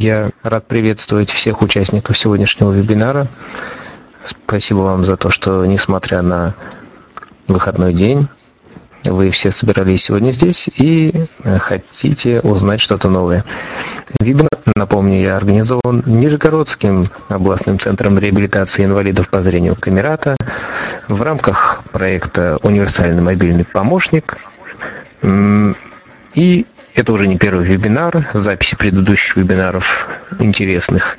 Я рад приветствовать всех участников сегодняшнего вебинара. Спасибо вам за то, что, несмотря на выходной день, вы все собирались сегодня здесь и хотите узнать что-то новое. Вебинар, напомню, я организован Нижегородским областным центром реабилитации инвалидов по зрению Камерата в рамках проекта «Универсальный мобильный помощник». И это уже не первый вебинар, записи предыдущих вебинаров интересных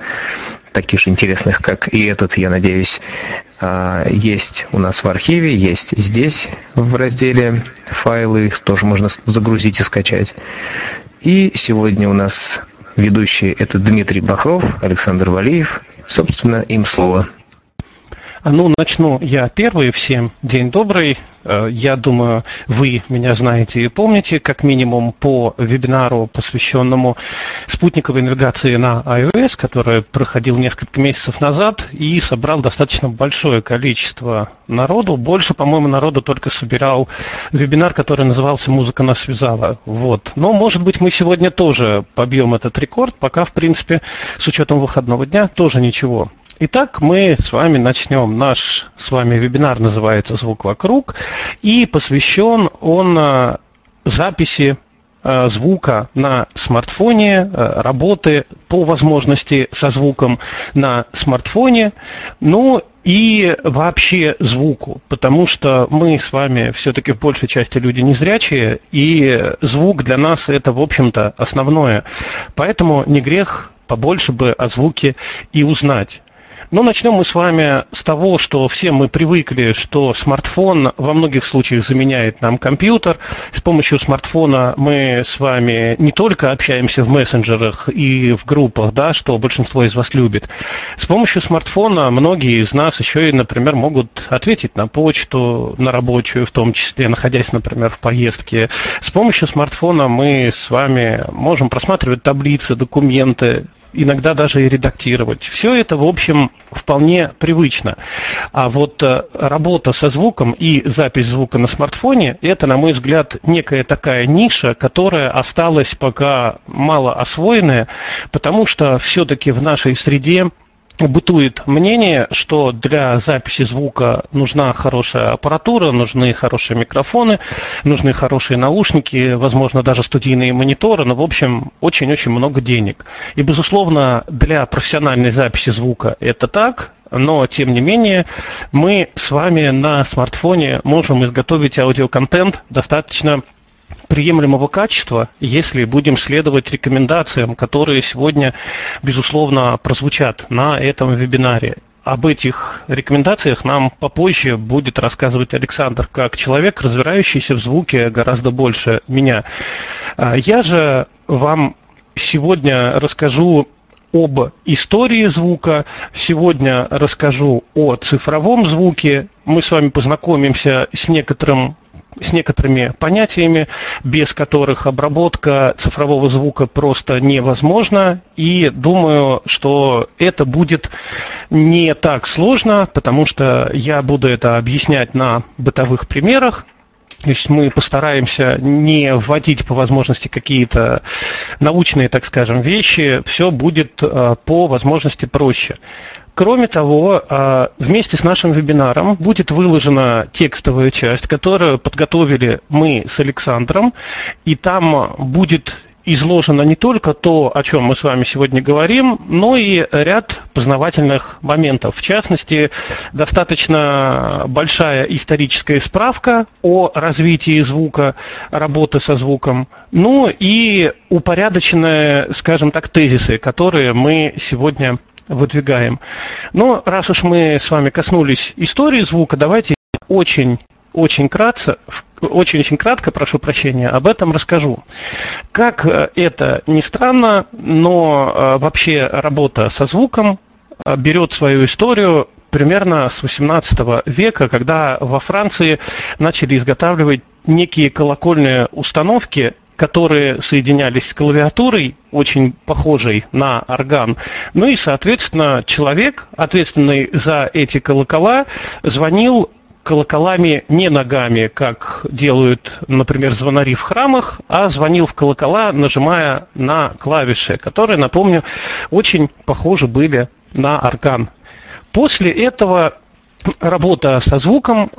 таких же интересных, как и этот, я надеюсь, а, есть у нас в архиве, есть здесь в разделе файлы, их тоже можно загрузить и скачать. И сегодня у нас ведущий это Дмитрий Бахров, Александр Валиев. Собственно, им слово. Ну, начну я первый. Всем день добрый. Э, я думаю, вы меня знаете и помните, как минимум по вебинару, посвященному спутниковой навигации на iOS, который проходил несколько месяцев назад и собрал достаточно большое количество народу. Больше, по-моему, народу только собирал вебинар, который назывался «Музыка нас связала». Вот. Но, может быть, мы сегодня тоже побьем этот рекорд, пока, в принципе, с учетом выходного дня, тоже ничего. Итак, мы с вами начнем. Наш с вами вебинар называется «Звук вокруг», и посвящен он э, записи э, звука на смартфоне, э, работы по возможности со звуком на смартфоне, ну и вообще звуку, потому что мы с вами все-таки в большей части люди незрячие, и звук для нас это, в общем-то, основное. Поэтому не грех побольше бы о звуке и узнать. Но начнем мы с вами с того, что все мы привыкли, что смартфон во многих случаях заменяет нам компьютер. С помощью смартфона мы с вами не только общаемся в мессенджерах и в группах, да, что большинство из вас любит. С помощью смартфона многие из нас еще и, например, могут ответить на почту, на рабочую, в том числе, находясь, например, в поездке. С помощью смартфона мы с вами можем просматривать таблицы, документы, иногда даже и редактировать. Все это, в общем, вполне привычно. А вот э, работа со звуком и запись звука на смартфоне, это, на мой взгляд, некая такая ниша, которая осталась пока мало освоенная, потому что все-таки в нашей среде бытует мнение, что для записи звука нужна хорошая аппаратура, нужны хорошие микрофоны, нужны хорошие наушники, возможно, даже студийные мониторы, но, в общем, очень-очень много денег. И, безусловно, для профессиональной записи звука это так, но, тем не менее, мы с вами на смартфоне можем изготовить аудиоконтент достаточно приемлемого качества, если будем следовать рекомендациям, которые сегодня, безусловно, прозвучат на этом вебинаре. Об этих рекомендациях нам попозже будет рассказывать Александр, как человек, разбирающийся в звуке гораздо больше меня. А я же вам сегодня расскажу об истории звука. Сегодня расскажу о цифровом звуке. Мы с вами познакомимся с некоторым с некоторыми понятиями, без которых обработка цифрового звука просто невозможна. И думаю, что это будет не так сложно, потому что я буду это объяснять на бытовых примерах. То есть мы постараемся не вводить по возможности какие-то научные, так скажем, вещи. Все будет э, по возможности проще. Кроме того, а, вместе с нашим вебинаром будет выложена текстовая часть, которую подготовили мы с Александром, и там будет изложено не только то, о чем мы с вами сегодня говорим, но и ряд познавательных моментов. В частности, достаточно большая историческая справка о развитии звука, работы со звуком, ну и упорядоченные, скажем так, тезисы, которые мы сегодня выдвигаем. Но раз уж мы с вами коснулись истории звука, давайте очень очень кратко, очень-очень кратко, прошу прощения, об этом расскажу. Как э, это ни странно, но э, вообще работа со звуком э, берет свою историю примерно с 18 века, когда во Франции начали изготавливать некие колокольные установки, которые соединялись с клавиатурой, очень похожей на орган. Ну и, соответственно, человек, ответственный за эти колокола, звонил колоколами не ногами, как делают, например, звонари в храмах, а звонил в колокола, нажимая на клавиши, которые, напомню, очень похожи были на орган. После этого работа со звуком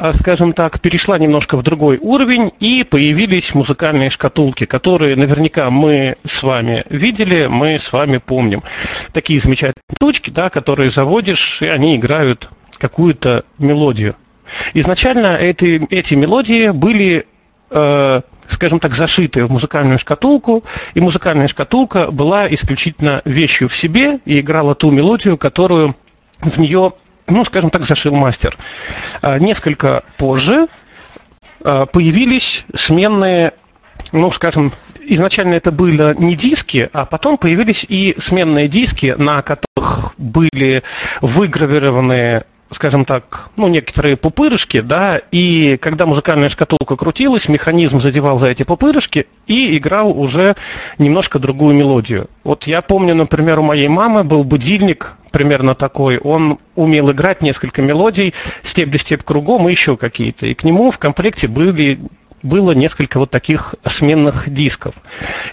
а, скажем так, перешла немножко в другой уровень, и появились музыкальные шкатулки, которые наверняка мы с вами видели, мы с вами помним. Такие замечательные штучки, да, которые заводишь, и они играют какую-то мелодию. Изначально эти, эти мелодии были э, скажем так, зашиты в музыкальную шкатулку, и музыкальная шкатулка была исключительно вещью в себе и играла ту мелодию, которую в нее ну, скажем так, зашил мастер. А, несколько позже а, появились сменные, ну, скажем, изначально это были не диски, а потом появились и сменные диски, на которых были выгравированы скажем так, ну, некоторые пупырышки, да, и когда музыкальная шкатулка крутилась, механизм задевал за эти пупырышки и играл уже немножко другую мелодию. Вот я помню, например, у моей мамы был будильник примерно такой, он умел играть несколько мелодий, степ-степ кругом и еще какие-то, и к нему в комплекте были было несколько вот таких сменных дисков.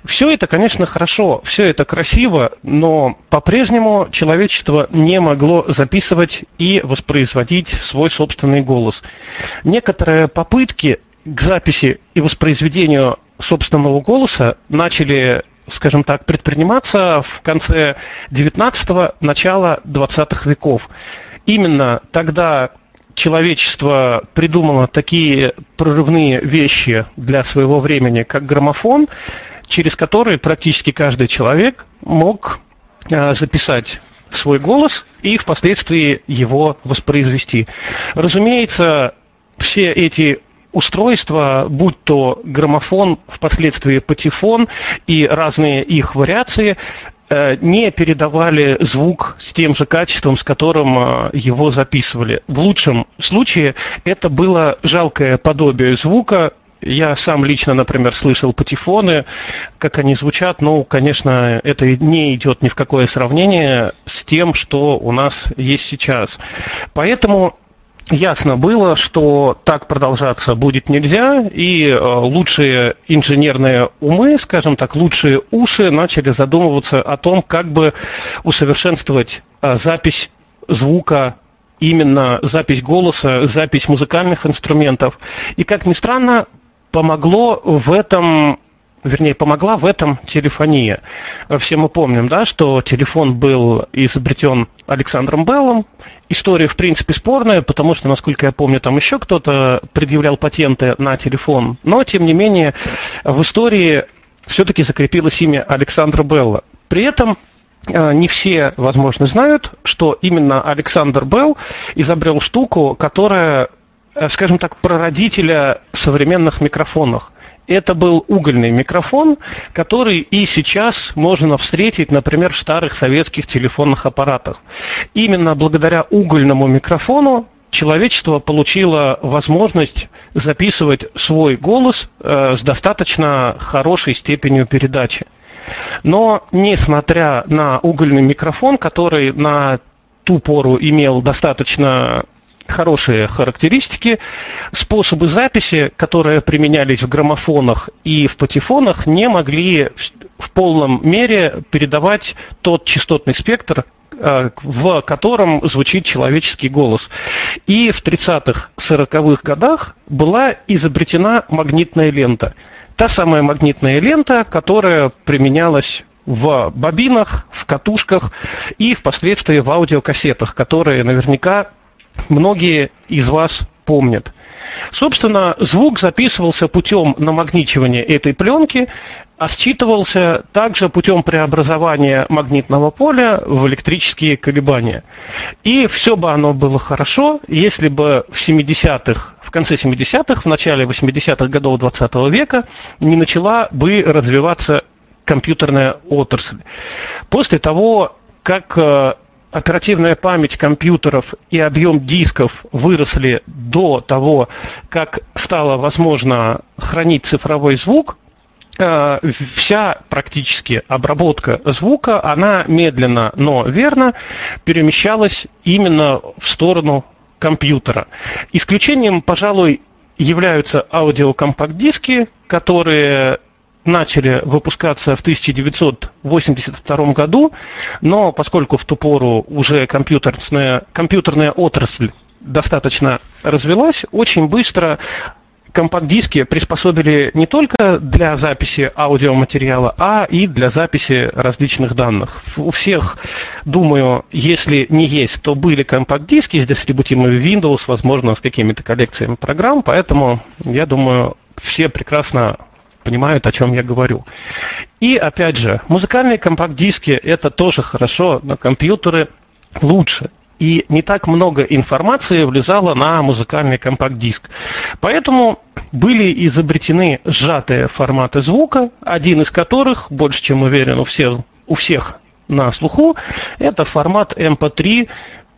Все это, конечно, хорошо, все это красиво, но по-прежнему человечество не могло записывать и воспроизводить свой собственный голос. Некоторые попытки к записи и воспроизведению собственного голоса начали скажем так, предприниматься в конце 19-го, начала 20-х веков. Именно тогда человечество придумало такие прорывные вещи для своего времени, как граммофон, через который практически каждый человек мог а, записать свой голос и впоследствии его воспроизвести. Разумеется, все эти устройства, будь то граммофон, впоследствии патефон и разные их вариации, не передавали звук с тем же качеством, с которым э, его записывали. В лучшем случае это было жалкое подобие звука, я сам лично, например, слышал патефоны, как они звучат, но, конечно, это не идет ни в какое сравнение с тем, что у нас есть сейчас. Поэтому ясно было, что так продолжаться будет нельзя, и э, лучшие инженерные умы, скажем так, лучшие уши начали задумываться о том, как бы усовершенствовать э, запись звука именно запись голоса, запись музыкальных инструментов. И, как ни странно, помогло в этом вернее, помогла в этом телефония. Все мы помним, да, что телефон был изобретен Александром Беллом. История, в принципе, спорная, потому что, насколько я помню, там еще кто-то предъявлял патенты на телефон. Но, тем не менее, в истории все-таки закрепилось имя Александра Белла. При этом э, не все, возможно, знают, что именно Александр Белл изобрел штуку, которая, э, скажем так, прародителя современных микрофонов это был угольный микрофон, который и сейчас можно встретить, например, в старых советских телефонных аппаратах. Именно благодаря угольному микрофону человечество получило возможность записывать свой голос э, с достаточно хорошей степенью передачи. Но несмотря на угольный микрофон, который на ту пору имел достаточно хорошие характеристики. Способы записи, которые применялись в граммофонах и в патефонах, не могли в полном мере передавать тот частотный спектр, э, в котором звучит человеческий голос. И в 30-х, 40-х годах была изобретена магнитная лента. Та самая магнитная лента, которая применялась в бобинах, в катушках и впоследствии в аудиокассетах, которые наверняка многие из вас помнят. Собственно, звук записывался путем намагничивания этой пленки, а считывался также путем преобразования магнитного поля в электрические колебания. И все бы оно было хорошо, если бы в 70-х, в конце 70-х, в начале 80-х годов 20 века не начала бы развиваться компьютерная отрасль. После того, как э, оперативная память компьютеров и объем дисков выросли до того, как стало возможно хранить цифровой звук, э, вся практически обработка звука, она медленно, но верно перемещалась именно в сторону компьютера. Исключением, пожалуй, являются аудиокомпакт-диски, которые начали выпускаться в 1982 году, но поскольку в ту пору уже компьютерная, компьютерная отрасль достаточно развелась, очень быстро компакт-диски приспособили не только для записи аудиоматериала, а и для записи различных данных. У всех, думаю, если не есть, то были компакт-диски с дистрибутивами Windows, возможно, с какими-то коллекциями программ, поэтому, я думаю, все прекрасно понимают, о чем я говорю. И, опять же, музыкальные компакт-диски – это тоже хорошо, но компьютеры лучше и не так много информации влезало на музыкальный компакт-диск. Поэтому были изобретены сжатые форматы звука, один из которых, больше чем уверен, у всех, у всех на слуху, это формат MP3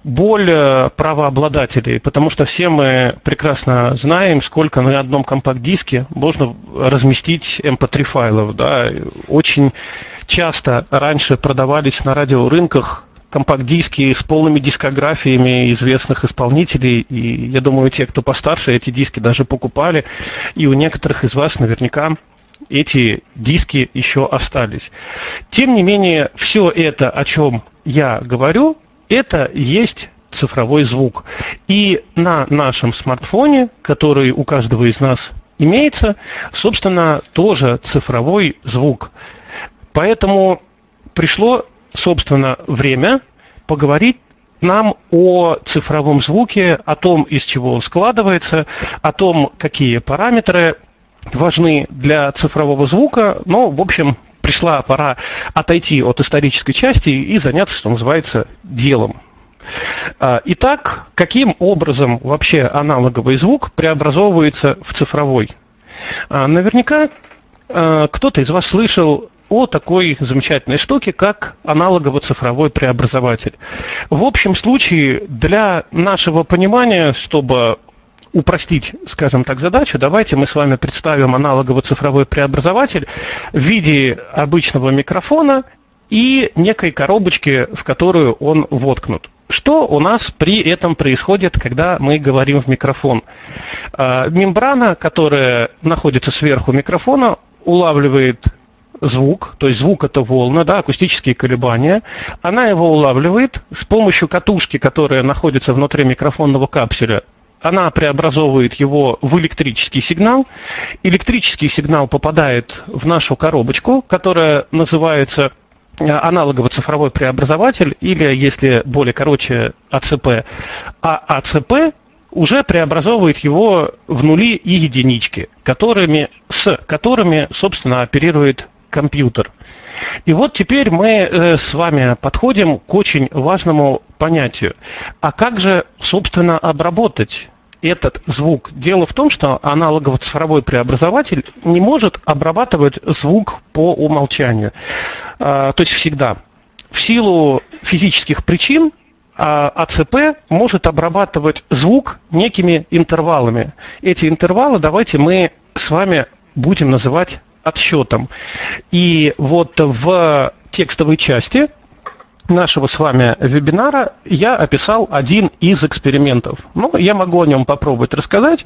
боль правообладателей, потому что все мы прекрасно знаем, сколько на одном компакт-диске можно разместить MP3 файлов. Да. Очень часто раньше продавались на радиорынках компакт-диски с полными дискографиями известных исполнителей. И я думаю, те, кто постарше, эти диски даже покупали. И у некоторых из вас наверняка эти диски еще остались. Тем не менее, все это, о чем я говорю, это есть цифровой звук. И на нашем смартфоне, который у каждого из нас имеется, собственно, тоже цифровой звук. Поэтому пришло собственно, время поговорить нам о цифровом звуке, о том, из чего он складывается, о том, какие параметры важны для цифрового звука. Но, в общем, пришла пора отойти от исторической части и заняться, что называется, делом. А, итак, каким образом вообще аналоговый звук преобразовывается в цифровой? А, наверняка а, кто-то из вас слышал о такой замечательной штуке, как аналогово-цифровой преобразователь. В общем случае, для нашего понимания, чтобы упростить, скажем так, задачу, давайте мы с вами представим аналогово-цифровой преобразователь в виде обычного микрофона и некой коробочки, в которую он воткнут. Что у нас при этом происходит, когда мы говорим в микрофон? А, мембрана, которая находится сверху микрофона, улавливает звук, то есть звук это волна, да, акустические колебания, она его улавливает с помощью катушки, которая находится внутри микрофонного капсуля, она преобразовывает его в электрический сигнал. Электрический сигнал попадает в нашу коробочку, которая называется э, аналогово-цифровой преобразователь, или, если более короче, АЦП. А АЦП уже преобразовывает его в нули и единички, которыми, с которыми, собственно, оперирует компьютер. И вот теперь мы э, с вами подходим к очень важному понятию. А как же, собственно, обработать этот звук? Дело в том, что аналогово-цифровой преобразователь не может обрабатывать звук по умолчанию. А, то есть всегда. В силу физических причин а АЦП может обрабатывать звук некими интервалами. Эти интервалы давайте мы с вами будем называть отсчетом. И вот в текстовой части нашего с вами вебинара я описал один из экспериментов. Ну, я могу о нем попробовать рассказать.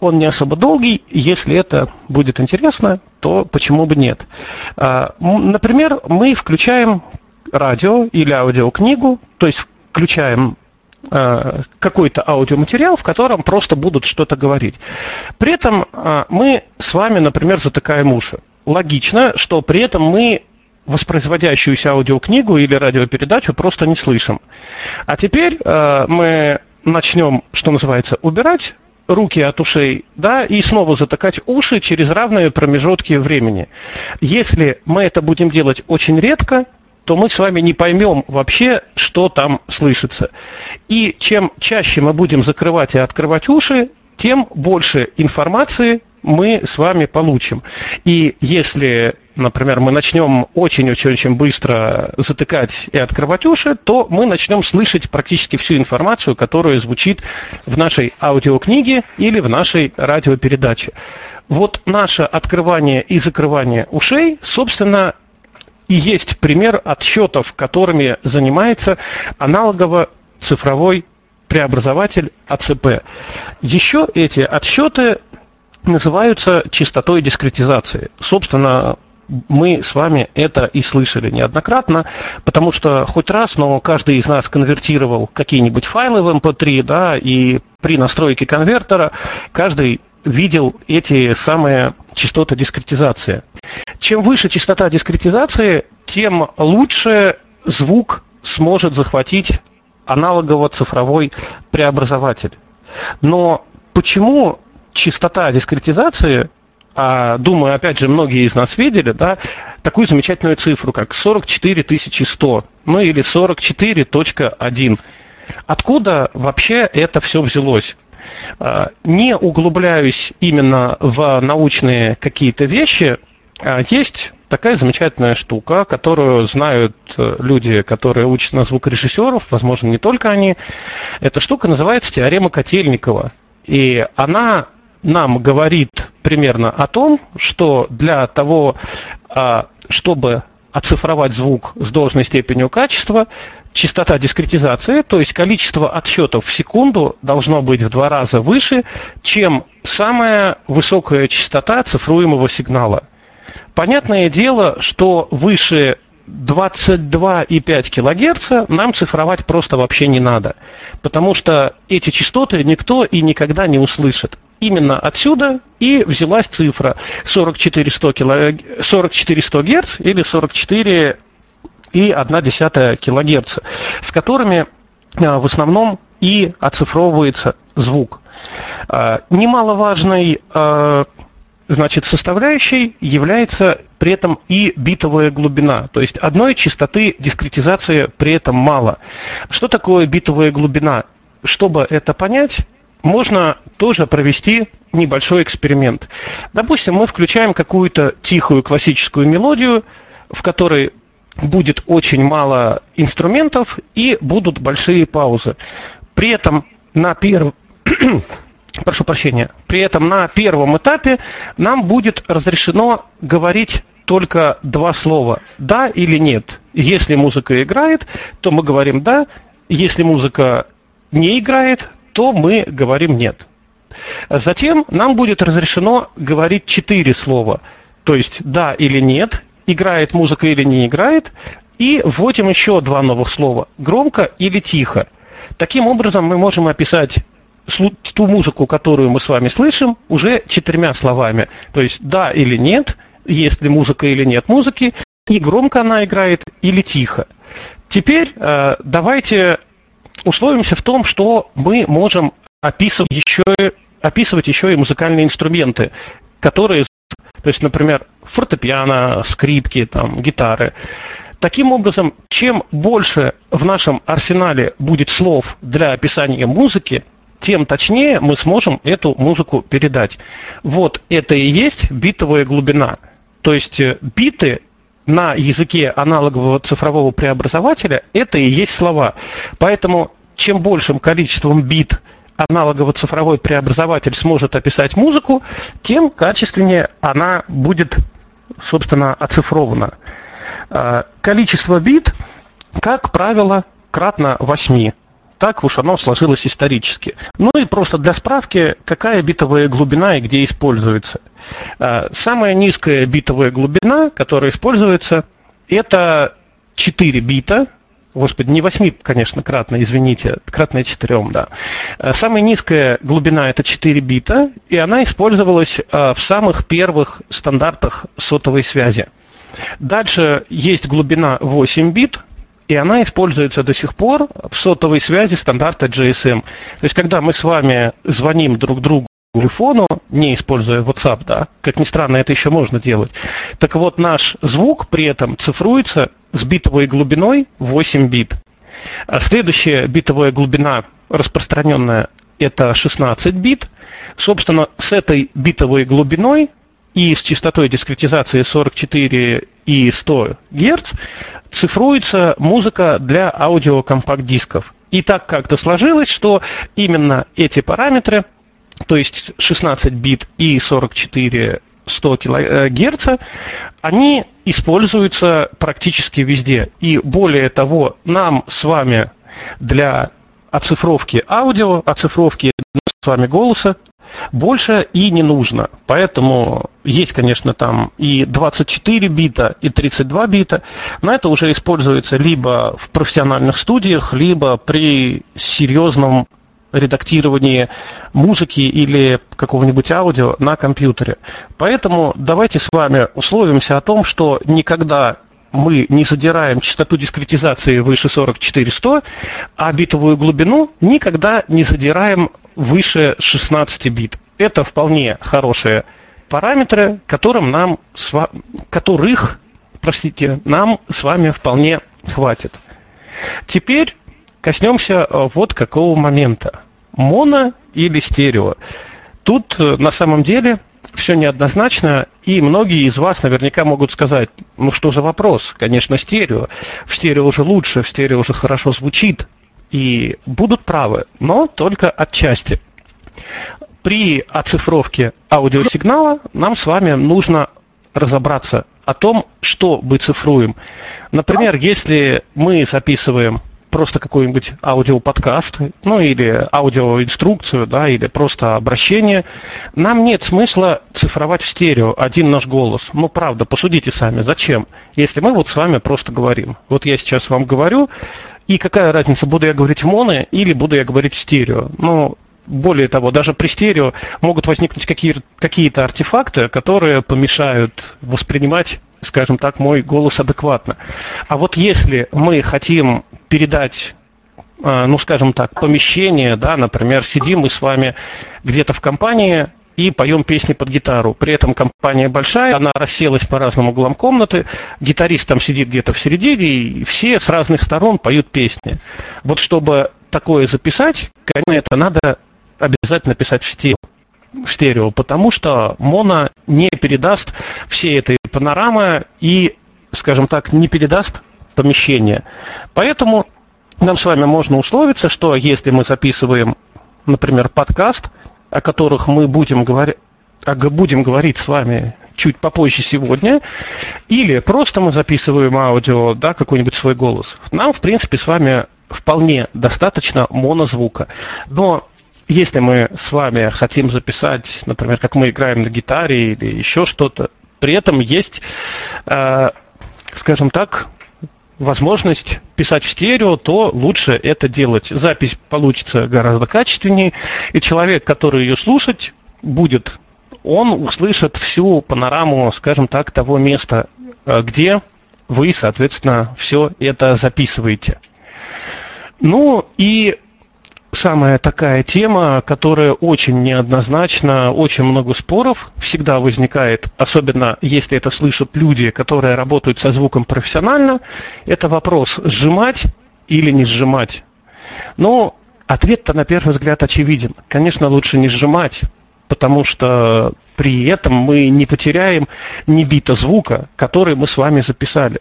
Он не особо долгий. Если это будет интересно, то почему бы нет? А, например, мы включаем радио или аудиокнигу, то есть включаем Э, какой-то аудиоматериал, в котором просто будут что-то говорить. При этом э, мы с вами, например, затыкаем уши. Логично, что при этом мы воспроизводящуюся аудиокнигу или радиопередачу просто не слышим. А теперь э, мы начнем, что называется, убирать руки от ушей, да, и снова затыкать уши через равные промежутки времени. Если мы это будем делать очень редко, то мы с вами не поймем вообще, что там слышится. И чем чаще мы будем закрывать и открывать уши, тем больше информации мы с вами получим. И если, например, мы начнем очень-очень-очень быстро затыкать и открывать уши, то мы начнем слышать практически всю информацию, которая звучит в нашей аудиокниге или в нашей радиопередаче. Вот наше открывание и закрывание ушей, собственно, и есть пример отсчетов, которыми занимается аналогово-цифровой преобразователь АЦП. Еще эти отсчеты называются частотой дискретизации. Собственно, мы с вами это и слышали неоднократно, потому что хоть раз, но каждый из нас конвертировал какие-нибудь файлы в MP3, эм да, и при настройке конвертера каждый видел эти самые частоты дискретизации. Чем выше частота дискретизации, тем лучше звук сможет захватить аналогово-цифровой преобразователь. Но почему частота дискретизации а, думаю, опять же, многие из нас видели, да, такую замечательную цифру, как 44100, ну или 44.1. Откуда вообще это все взялось? А, не углубляюсь именно в научные какие-то вещи, а есть такая замечательная штука, которую знают э, люди, которые учат на звукорежиссеров, возможно, не только они. Эта штука называется теорема Котельникова. И она нам говорит примерно о том, что для того, а, чтобы оцифровать звук с должной степенью качества, частота дискретизации, то есть количество отсчетов в секунду должно быть в два раза выше, чем самая высокая частота цифруемого сигнала. Понятное дело, что выше 22,5 кГц нам цифровать просто вообще не надо, потому что эти частоты никто и никогда не услышит. Именно отсюда и взялась цифра 4400, кило... 4400 Гц или 44 и 1,1 кГц, с которыми а, в основном и оцифровывается звук. А, немаловажной а, значит, составляющей является при этом и битовая глубина. То есть одной частоты дискретизации при этом мало. Что такое битовая глубина? Чтобы это понять, можно тоже провести небольшой эксперимент. Допустим, мы включаем какую-то тихую классическую мелодию, в которой будет очень мало инструментов и будут большие паузы. При этом на первом прошу прощения, при этом на первом этапе нам будет разрешено говорить только два слова «да» или «нет». Если музыка играет, то мы говорим «да», если музыка не играет, то мы говорим «нет». Затем нам будет разрешено говорить четыре слова, то есть «да» или «нет», играет музыка или не играет, и вводим еще два новых слова – громко или тихо. Таким образом, мы можем описать ту музыку, которую мы с вами слышим, уже четырьмя словами. То есть да или нет, есть ли музыка или нет музыки, и громко она играет или тихо. Теперь э, давайте условимся в том, что мы можем описывать еще, описывать еще и музыкальные инструменты, которые, то есть, например, фортепиано, скрипки, там, гитары. Таким образом, чем больше в нашем арсенале будет слов для описания музыки, тем точнее мы сможем эту музыку передать. Вот это и есть битовая глубина. То есть э, биты на языке аналогового цифрового преобразователя это и есть слова. Поэтому чем большим количеством бит аналогово-цифровой преобразователь сможет описать музыку, тем качественнее она будет, собственно, оцифрована. А, количество бит, как правило, кратно 8. Так уж оно сложилось исторически. Ну и просто для справки, какая битовая глубина и где используется. А, самая низкая битовая глубина, которая используется, это 4 бита, Господи, не 8, конечно, кратно, извините, кратное 4, да. А, самая низкая глубина это 4 бита, и она использовалась а, в самых первых стандартах сотовой связи. Дальше есть глубина 8 бит, и она используется до сих пор в сотовой связи стандарта GSM. То есть, когда мы с вами звоним друг другу телефону, не используя WhatsApp, да, как ни странно, это еще можно делать. Так вот, наш звук при этом цифруется с битовой глубиной 8 бит. А следующая битовая глубина распространенная это 16 бит. Собственно, с этой битовой глубиной и с частотой дискретизации 44 и 100 Гц цифруется музыка для аудиокомпакт-дисков. И так как-то сложилось, что именно эти параметры, то есть 16 бит и 44 100 Гц, они используются практически везде. И более того, нам с вами для оцифровки аудио, оцифровки с вами голоса больше и не нужно. Поэтому есть, конечно, там и 24 бита, и 32 бита, но это уже используется либо в профессиональных студиях, либо при серьезном редактировании музыки или какого-нибудь аудио на компьютере. Поэтому давайте с вами условимся о том, что никогда мы не задираем частоту дискретизации выше 44100, а битовую глубину никогда не задираем выше 16 бит. Это вполне хорошие параметры, которым нам, которых, простите, нам с вами вполне хватит. Теперь коснемся э, вот какого момента. Моно или стерео. Тут э, на самом деле все неоднозначно, и многие из вас наверняка могут сказать, ну что за вопрос? Конечно, стерео. В стерео уже лучше, в стерео уже хорошо звучит, и будут правы, но только отчасти. При оцифровке аудиосигнала нам с вами нужно разобраться о том, что мы цифруем. Например, если мы записываем просто какой-нибудь аудиоподкаст, ну или аудиоинструкцию, да, или просто обращение, нам нет смысла цифровать в стерео один наш голос. Ну, правда, посудите сами, зачем? Если мы вот с вами просто говорим. Вот я сейчас вам говорю, и какая разница, буду я говорить в моно или буду я говорить в стерео? Ну, более того, даже при стерео могут возникнуть какие- какие-то артефакты, которые помешают воспринимать скажем так, мой голос адекватно. А вот если мы хотим передать э, ну, скажем так, помещение, да, например, сидим мы с вами где-то в компании и поем песни под гитару. При этом компания большая, она расселась по разным углам комнаты, гитарист там сидит где-то в середине, и все с разных сторон поют песни. Вот чтобы такое записать, конечно, это надо обязательно писать в стиле в стерео, потому что моно не передаст все этой панорамы и, скажем так, не передаст помещение. Поэтому нам с вами можно условиться, что если мы записываем, например, подкаст, о которых мы будем говорить, будем говорить с вами чуть попозже сегодня, или просто мы записываем аудио, да, какой-нибудь свой голос. Нам, в принципе, с вами вполне достаточно монозвука. Но если мы с вами хотим записать, например, как мы играем на гитаре или еще что-то, при этом есть, э, скажем так, возможность писать в стерео, то лучше это делать. Запись получится гораздо качественнее, и человек, который ее слушать будет, он услышит всю панораму, скажем так, того места, э, где вы, соответственно, все это записываете. Ну и самая такая тема, которая очень неоднозначна, очень много споров всегда возникает, особенно если это слышат люди, которые работают со звуком профессионально, это вопрос сжимать или не сжимать. Но ответ-то на первый взгляд очевиден. Конечно, лучше не сжимать, потому что при этом мы не потеряем ни бита звука, который мы с вами записали.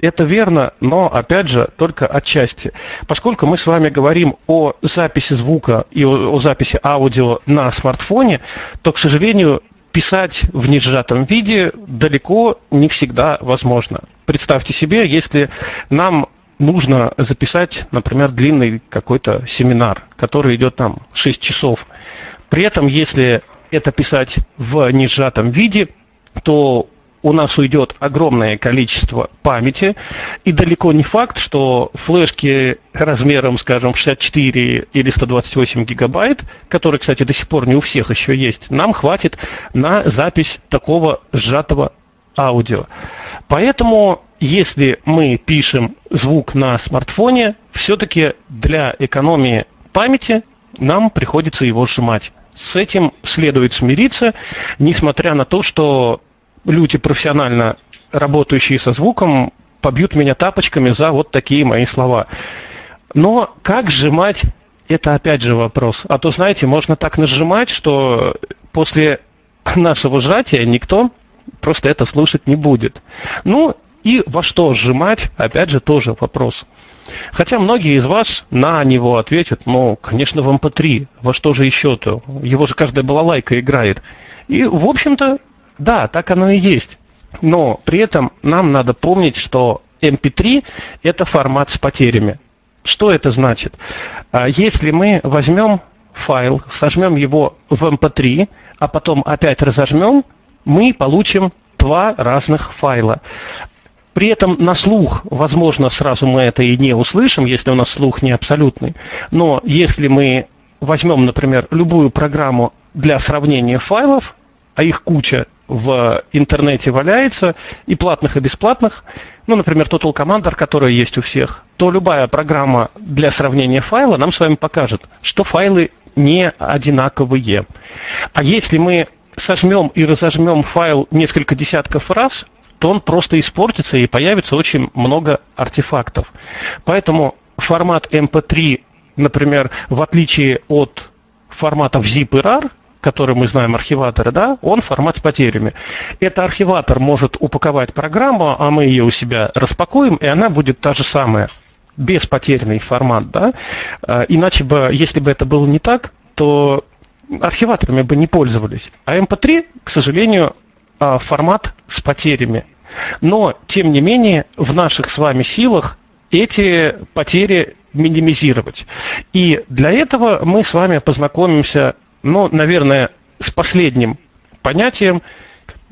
Это верно, но, опять же, только отчасти. Поскольку мы с вами говорим о записи звука и о, о записи аудио на смартфоне, то, к сожалению, писать в несжатом виде далеко не всегда возможно. Представьте себе, если нам нужно записать, например, длинный какой-то семинар, который идет там 6 часов. При этом, если это писать в несжатом виде, то у нас уйдет огромное количество памяти, и далеко не факт, что флешки размером, скажем, 64 или 128 гигабайт, которые, кстати, до сих пор не у всех еще есть, нам хватит на запись такого сжатого аудио. Поэтому, если мы пишем звук на смартфоне, все-таки для экономии памяти нам приходится его сжимать. С этим следует смириться, несмотря на то, что люди профессионально работающие со звуком побьют меня тапочками за вот такие мои слова. Но как сжимать, это опять же вопрос. А то, знаете, можно так нажимать, что после нашего сжатия никто просто это слушать не будет. Ну, и во что сжимать, опять же, тоже вопрос. Хотя многие из вас на него ответят, ну, конечно, в MP3, эм во что же еще-то? Его же каждая балалайка играет. И, в общем-то, да, так оно и есть. Но при этом нам надо помнить, что MP3 – это формат с потерями. Что это значит? А, если мы возьмем файл, сожмем его в MP3, а потом опять разожмем, мы получим два разных файла. При этом на слух, возможно, сразу мы это и не услышим, если у нас слух не абсолютный. Но если мы возьмем, например, любую программу для сравнения файлов, а их куча в интернете валяется, и платных, и бесплатных, ну, например, Total Commander, который есть у всех, то любая программа для сравнения файла нам с вами покажет, что файлы не одинаковые. А если мы сожмем и разожмем файл несколько десятков раз, то он просто испортится и появится очень много артефактов. Поэтому формат MP3, например, в отличие от форматов ZIP и RAR, который мы знаем архиваторы, да, он формат с потерями. Это архиватор может упаковать программу, а мы ее у себя распакуем, и она будет та же самая беспотерный формат, да. А, иначе бы, если бы это было не так, то архиваторами бы не пользовались. А MP3, к сожалению, а, формат с потерями. Но, тем не менее, в наших с вами силах эти потери минимизировать. И для этого мы с вами познакомимся, ну, наверное, с последним понятием,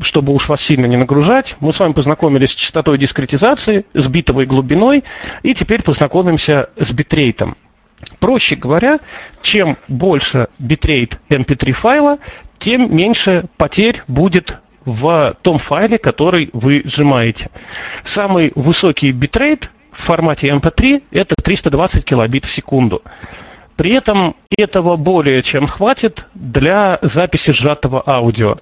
чтобы уж вас сильно не нагружать, мы с вами познакомились с частотой дискретизации, с битовой глубиной, и теперь познакомимся с битрейтом. Проще говоря, чем больше битрейт MP3 файла, тем меньше потерь будет в том файле, который вы сжимаете. Самый высокий битрейт в формате MP3 это 320 килобит в секунду. При этом этого более чем хватит для записи сжатого аудио.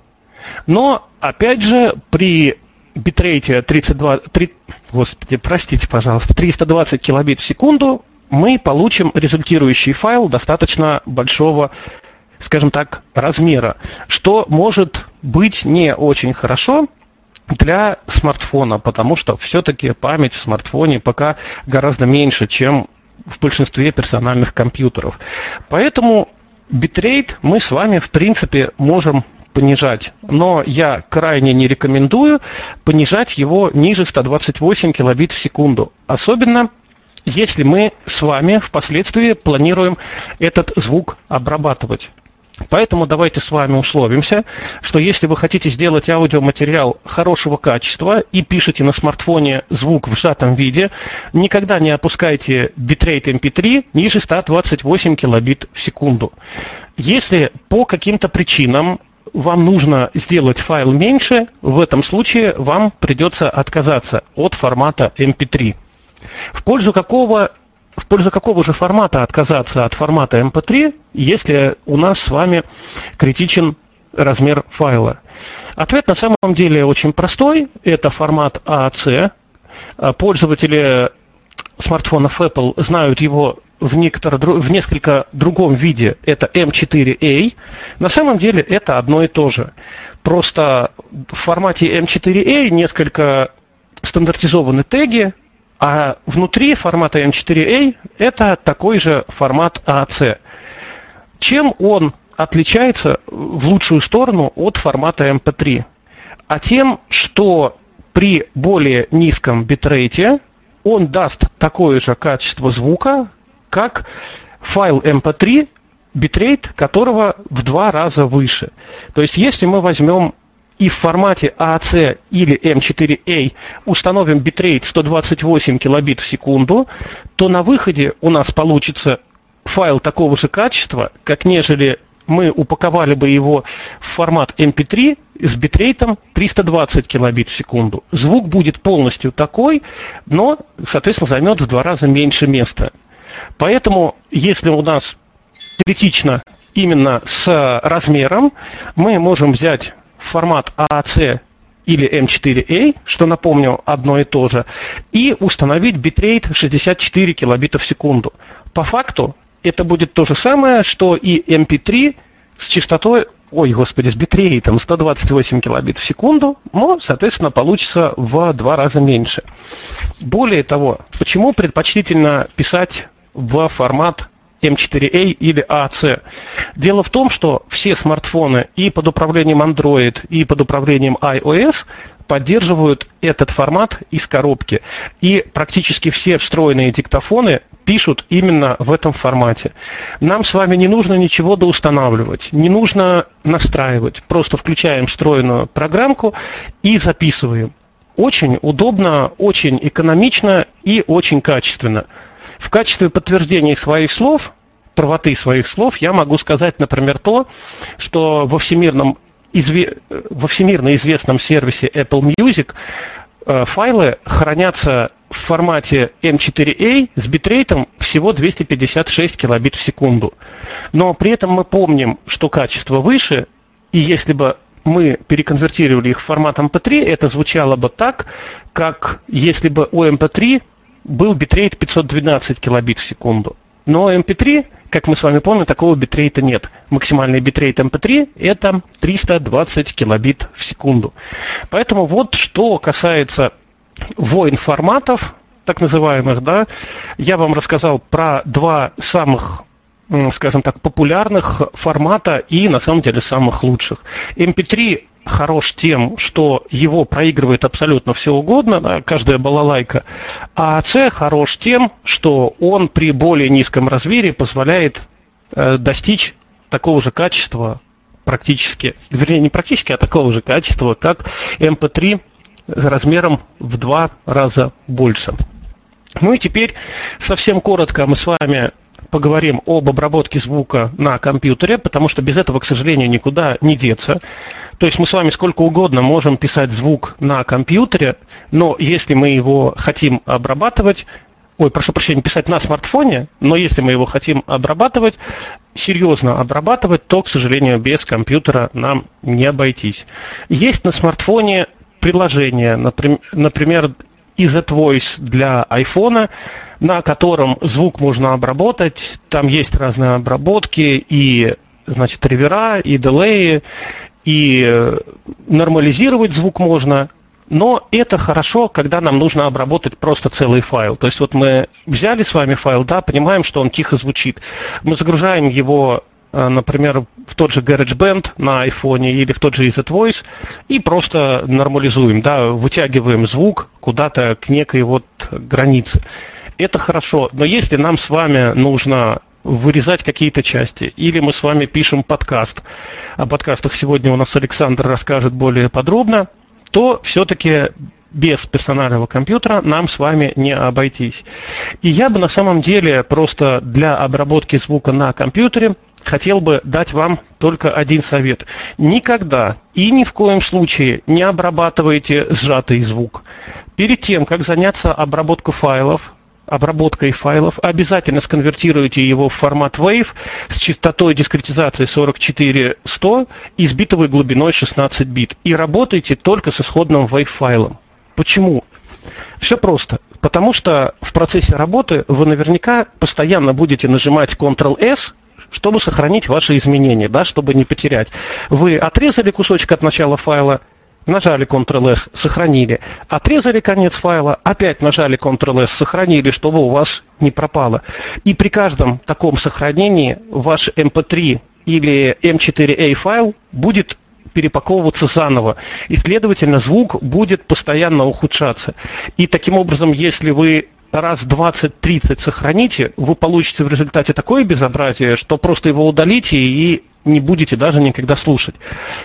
Но, опять же, при битрейте 32, 3, господи, простите, пожалуйста, 320 килобит в секунду мы получим результирующий файл достаточно большого, скажем так, размера, что может быть не очень хорошо для смартфона, потому что все-таки память в смартфоне пока гораздо меньше, чем в большинстве персональных компьютеров. Поэтому битрейт мы с вами, в принципе, можем понижать. Но я крайне не рекомендую понижать его ниже 128 килобит в секунду. Особенно если мы с вами впоследствии планируем этот звук обрабатывать. Поэтому давайте с вами условимся, что если вы хотите сделать аудиоматериал хорошего качества и пишете на смартфоне звук в сжатом виде, никогда не опускайте битрейт MP3 ниже 128 килобит в секунду. Если по каким-то причинам вам нужно сделать файл меньше, в этом случае вам придется отказаться от формата MP3. В пользу какого в пользу какого же формата отказаться от формата MP3, если у нас с вами критичен размер файла? Ответ на самом деле очень простой. Это формат AAC. Пользователи смартфонов Apple знают его в, некотор, в несколько другом виде. Это M4A. На самом деле это одно и то же. Просто в формате M4A несколько стандартизованы теги, а внутри формата M4A это такой же формат AAC. Чем он отличается в лучшую сторону от формата MP3? А тем, что при более низком битрейте он даст такое же качество звука, как файл MP3, битрейт которого в два раза выше. То есть, если мы возьмем и в формате AAC или M4A установим битрейт 128 килобит в секунду, то на выходе у нас получится файл такого же качества, как нежели мы упаковали бы его в формат MP3 с битрейтом 320 килобит в секунду. Звук будет полностью такой, но, соответственно, займет в два раза меньше места. Поэтому, если у нас критично именно с размером, мы можем взять формат AAC или M4A, что, напомню, одно и то же, и установить битрейт 64 килобита в секунду. По факту это будет то же самое, что и MP3 с частотой, ой, господи, с битрейтом 128 килобит в секунду, но, соответственно, получится в два раза меньше. Более того, почему предпочтительно писать в формат M4A или AC. Дело в том, что все смартфоны и под управлением Android, и под управлением iOS поддерживают этот формат из коробки. И практически все встроенные диктофоны пишут именно в этом формате. Нам с вами не нужно ничего доустанавливать, не нужно настраивать. Просто включаем встроенную программку и записываем. Очень удобно, очень экономично и очень качественно. В качестве подтверждения своих слов, правоты своих слов, я могу сказать, например, то, что во всемирном изве... во всемирно известном сервисе Apple Music э, файлы хранятся в формате M4A с битрейтом всего 256 килобит в секунду. Но при этом мы помним, что качество выше, и если бы мы переконвертировали их в формат MP3, это звучало бы так, как если бы у MP3 был битрейт 512 килобит в секунду. Но MP3, как мы с вами помним, такого битрейта нет. Максимальный битрейт MP3 это 320 килобит в секунду. Поэтому вот что касается войн форматов, так называемых, да, я вам рассказал про два самых скажем так, популярных формата и, на самом деле, самых лучших. MP3 хорош тем, что его проигрывает абсолютно все угодно, да, каждая балалайка, а C хорош тем, что он при более низком размере позволяет э, достичь такого же качества практически, вернее не практически, а такого же качества, как MP3 размером в два раза больше. Ну и теперь совсем коротко мы с вами поговорим об обработке звука на компьютере, потому что без этого, к сожалению, никуда не деться. То есть мы с вами сколько угодно можем писать звук на компьютере, но если мы его хотим обрабатывать, ой, прошу прощения, писать на смартфоне, но если мы его хотим обрабатывать, серьезно обрабатывать, то, к сожалению, без компьютера нам не обойтись. Есть на смартфоне приложение, например, EZ Voice для iPhone, на котором звук можно обработать. Там есть разные обработки и, значит, ревера, и делеи, и э, нормализировать звук можно. Но это хорошо, когда нам нужно обработать просто целый файл. То есть вот мы взяли с вами файл, да, понимаем, что он тихо звучит. Мы загружаем его Э, например, в тот же GarageBand на iPhone или в тот же EZ Voice и просто нормализуем, да, вытягиваем звук куда-то к некой вот границе. Это хорошо, но если нам с вами нужно вырезать какие-то части, или мы с вами пишем подкаст, о подкастах сегодня у нас Александр расскажет более подробно, то все-таки без персонального компьютера нам с вами не обойтись. И я бы на самом деле просто для обработки звука на компьютере хотел бы дать вам только один совет. Никогда и ни в коем случае не обрабатывайте сжатый звук. Перед тем, как заняться обработкой файлов, обработкой файлов, обязательно сконвертируйте его в формат WAV с частотой дискретизации 44-100 и с битовой глубиной 16 бит. И работайте только с исходным WAV-файлом. Почему? Все просто. Потому что в процессе работы вы наверняка постоянно будете нажимать Ctrl-S, чтобы сохранить ваши изменения, да, чтобы не потерять. Вы отрезали кусочек от начала файла, нажали Ctrl-S, сохранили. Отрезали конец файла, опять нажали Ctrl-S, сохранили, чтобы у вас не пропало. И при каждом таком сохранении ваш MP3 или M4A файл будет перепаковываться заново. И, следовательно, звук будет постоянно ухудшаться. И таким образом, если вы раз 20-30 сохраните, вы получите в результате такое безобразие, что просто его удалите и не будете даже никогда слушать.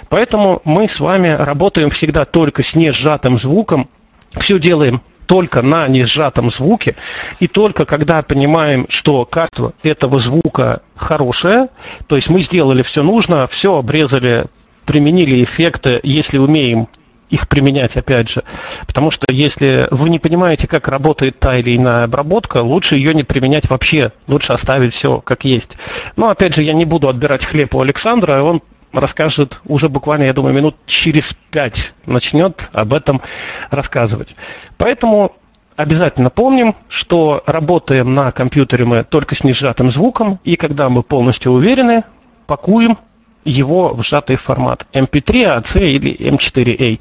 Поэтому мы с вами работаем всегда только с несжатым звуком, все делаем только на несжатом звуке, и только когда понимаем, что качество этого звука хорошее, то есть мы сделали все нужно, все обрезали, применили эффекты, если умеем их применять, опять же. Потому что если вы не понимаете, как работает та или иная обработка, лучше ее не применять вообще. Лучше оставить все как есть. Но, опять же, я не буду отбирать хлеб у Александра, он расскажет уже буквально, я думаю, минут через пять начнет об этом рассказывать. Поэтому обязательно помним, что работаем на компьютере мы только с несжатым звуком, и когда мы полностью уверены, пакуем его в сжатый формат MP3, AC или M4A.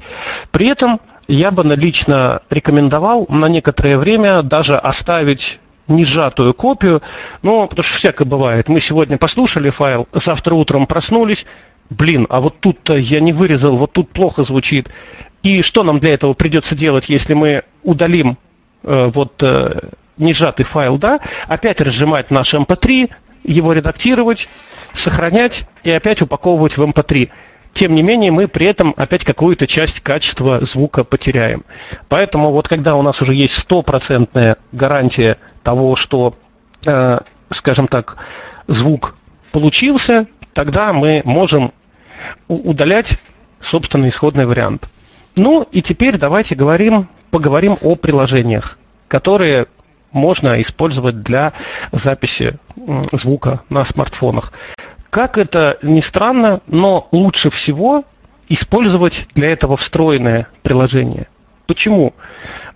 При этом я бы лично рекомендовал на некоторое время даже оставить не сжатую копию, ну, потому что всякое бывает. Мы сегодня послушали файл, завтра утром проснулись, блин, а вот тут-то я не вырезал, вот тут плохо звучит. И что нам для этого придется делать, если мы удалим э, вот э, не сжатый файл, да, опять разжимать наш MP3, эм его редактировать, сохранять и опять упаковывать в MP3. Эм Тем не менее, мы при этом опять какую-то часть качества звука потеряем. Поэтому вот когда у нас уже есть стопроцентная гарантия того, что, э, скажем так, звук получился, тогда мы можем удалять, собственно, исходный вариант. Ну и теперь давайте говорим, поговорим о приложениях, которые можно использовать для записи звука на смартфонах. Как это ни странно, но лучше всего использовать для этого встроенное приложение. Почему?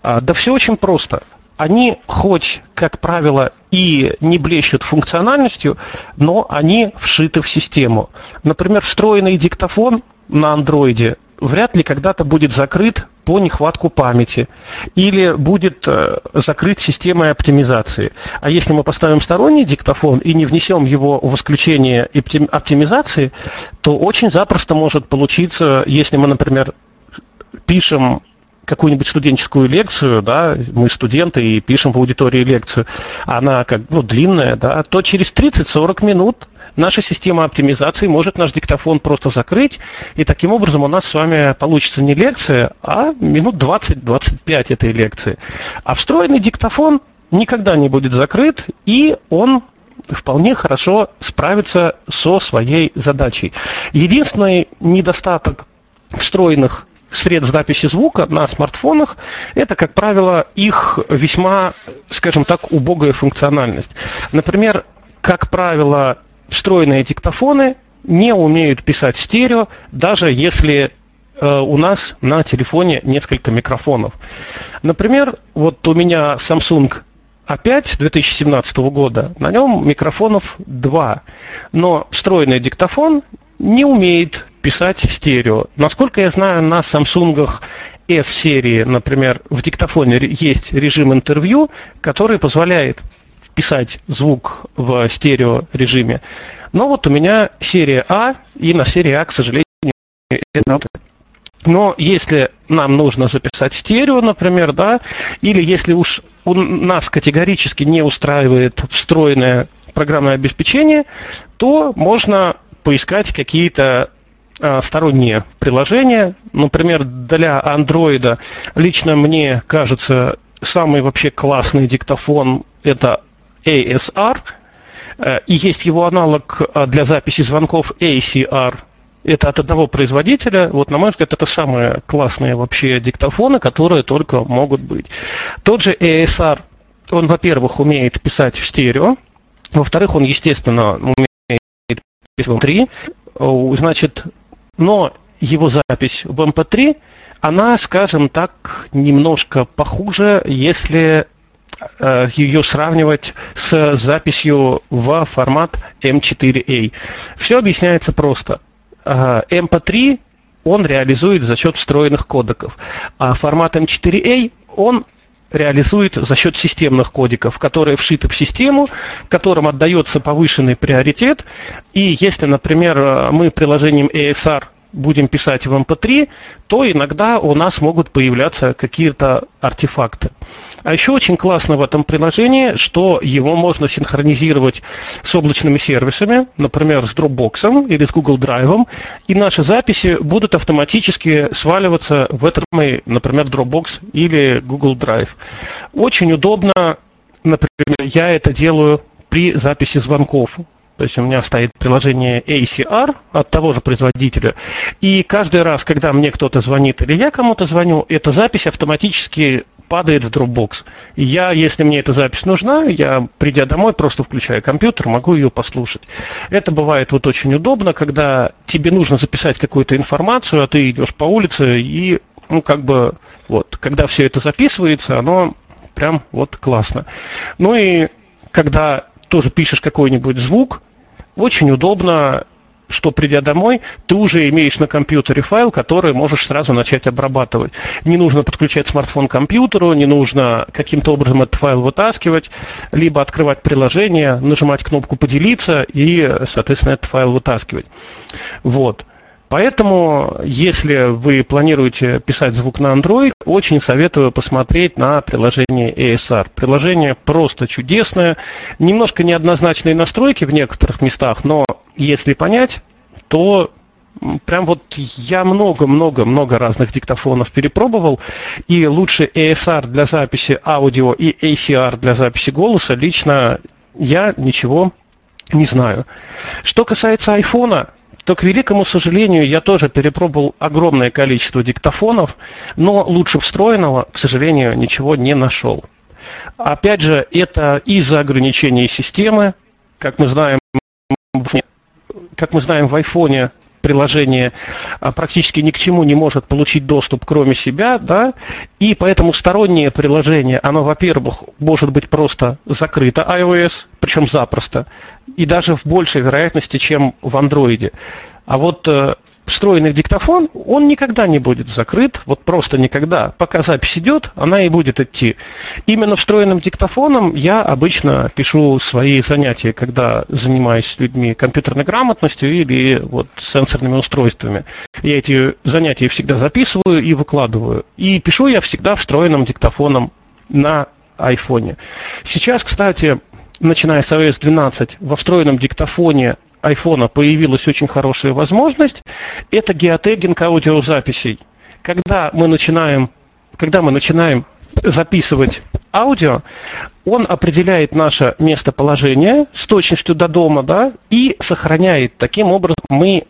А, да все очень просто. Они хоть, как правило, и не блещут функциональностью, но они вшиты в систему. Например, встроенный диктофон на андроиде вряд ли когда-то будет закрыт по нехватку памяти или будет э, закрыт системой оптимизации. А если мы поставим сторонний диктофон и не внесем его в исключение оптимизации, то очень запросто может получиться, если мы, например, пишем какую-нибудь студенческую лекцию, да, мы студенты и пишем в аудитории лекцию, она как, ну, длинная, да, то через 30-40 минут наша система оптимизации может наш диктофон просто закрыть, и таким образом у нас с вами получится не лекция, а минут 20-25 этой лекции. А встроенный диктофон никогда не будет закрыт, и он вполне хорошо справится со своей задачей. Единственный недостаток встроенных средств записи звука на смартфонах, это, как правило, их весьма, скажем так, убогая функциональность. Например, как правило, встроенные диктофоны не умеют писать стерео, даже если э, у нас на телефоне несколько микрофонов. Например, вот у меня Samsung A5 2017 года, на нем микрофонов два, но встроенный диктофон не умеет писать стерео. Насколько я знаю, на Samsung S-серии, например, в диктофоне есть режим интервью, который позволяет писать звук в стерео режиме. Но вот у меня серия А, и на серии А, к сожалению, это но если нам нужно записать стерео, например, да, или если уж у нас категорически не устраивает встроенное программное обеспечение, то можно поискать какие-то а, сторонние приложения. Например, для андроида лично мне кажется самый вообще классный диктофон это ASR, э, и есть его аналог э, для записи звонков ACR. Это от одного производителя. Вот, на мой взгляд, это самые классные вообще диктофоны, которые только могут быть. Тот же ASR, он, во-первых, умеет писать в стерео, во-вторых, он, естественно, умеет писать в MP3, эм значит, но его запись в MP3, эм она, скажем так, немножко похуже, если ее сравнивать с записью в формат M4A. Все объясняется просто. MP3 э, он реализует за счет встроенных кодеков, а формат M4A он реализует за счет системных кодиков, которые вшиты в систему, которым отдается повышенный приоритет. И если, например, мы приложением ASR будем писать в MP3, то иногда у нас могут появляться какие-то артефакты. А еще очень классно в этом приложении, что его можно синхронизировать с облачными сервисами, например, с Dropbox или с Google Drive, и наши записи будут автоматически сваливаться в этот, например, Dropbox или Google Drive. Очень удобно, например, я это делаю при записи звонков. То есть у меня стоит приложение ACR от того же производителя. И каждый раз, когда мне кто-то звонит или я кому-то звоню, эта запись автоматически падает в Dropbox. Я, если мне эта запись нужна, я, придя домой, просто включаю компьютер, могу ее послушать. Это бывает вот очень удобно, когда тебе нужно записать какую-то информацию, а ты идешь по улице и, ну, как бы, вот, когда все это записывается, оно прям вот классно. Ну и когда тоже пишешь какой-нибудь звук, очень удобно, что придя домой, ты уже имеешь на компьютере файл, который можешь сразу начать обрабатывать. Не нужно подключать смартфон к компьютеру, не нужно каким-то образом этот файл вытаскивать, либо открывать приложение, нажимать кнопку «Поделиться» и, соответственно, этот файл вытаскивать. Вот. Поэтому, если вы планируете писать звук на Android, очень советую посмотреть на приложение ASR. Приложение просто чудесное, немножко неоднозначные настройки в некоторых местах, но если понять, то прям вот я много-много-много разных диктофонов перепробовал, и лучше ASR для записи аудио и ACR для записи голоса лично я ничего не знаю. Что касается айфона, то, к великому сожалению, я тоже перепробовал огромное количество диктофонов, но лучше встроенного, к сожалению, ничего не нашел. Опять же, это из-за ограничений системы. Как мы знаем, как мы знаем, в айфоне приложение а, практически ни к чему не может получить доступ, кроме себя, да, и поэтому стороннее приложение, оно, во-первых, может быть просто закрыто iOS, причем запросто, и даже в большей вероятности, чем в Android. А вот встроенный диктофон, он никогда не будет закрыт, вот просто никогда. Пока запись идет, она и будет идти. Именно встроенным диктофоном я обычно пишу свои занятия, когда занимаюсь людьми компьютерной грамотностью или вот сенсорными устройствами. Я эти занятия всегда записываю и выкладываю. И пишу я всегда встроенным диктофоном на айфоне. Сейчас, кстати, начиная с iOS 12, во встроенном диктофоне айфона появилась очень хорошая возможность, это геотегинг аудиозаписей. Когда мы начинаем, когда мы начинаем записывать аудио, он определяет наше местоположение с точностью до дома, да, и сохраняет. Таким образом мы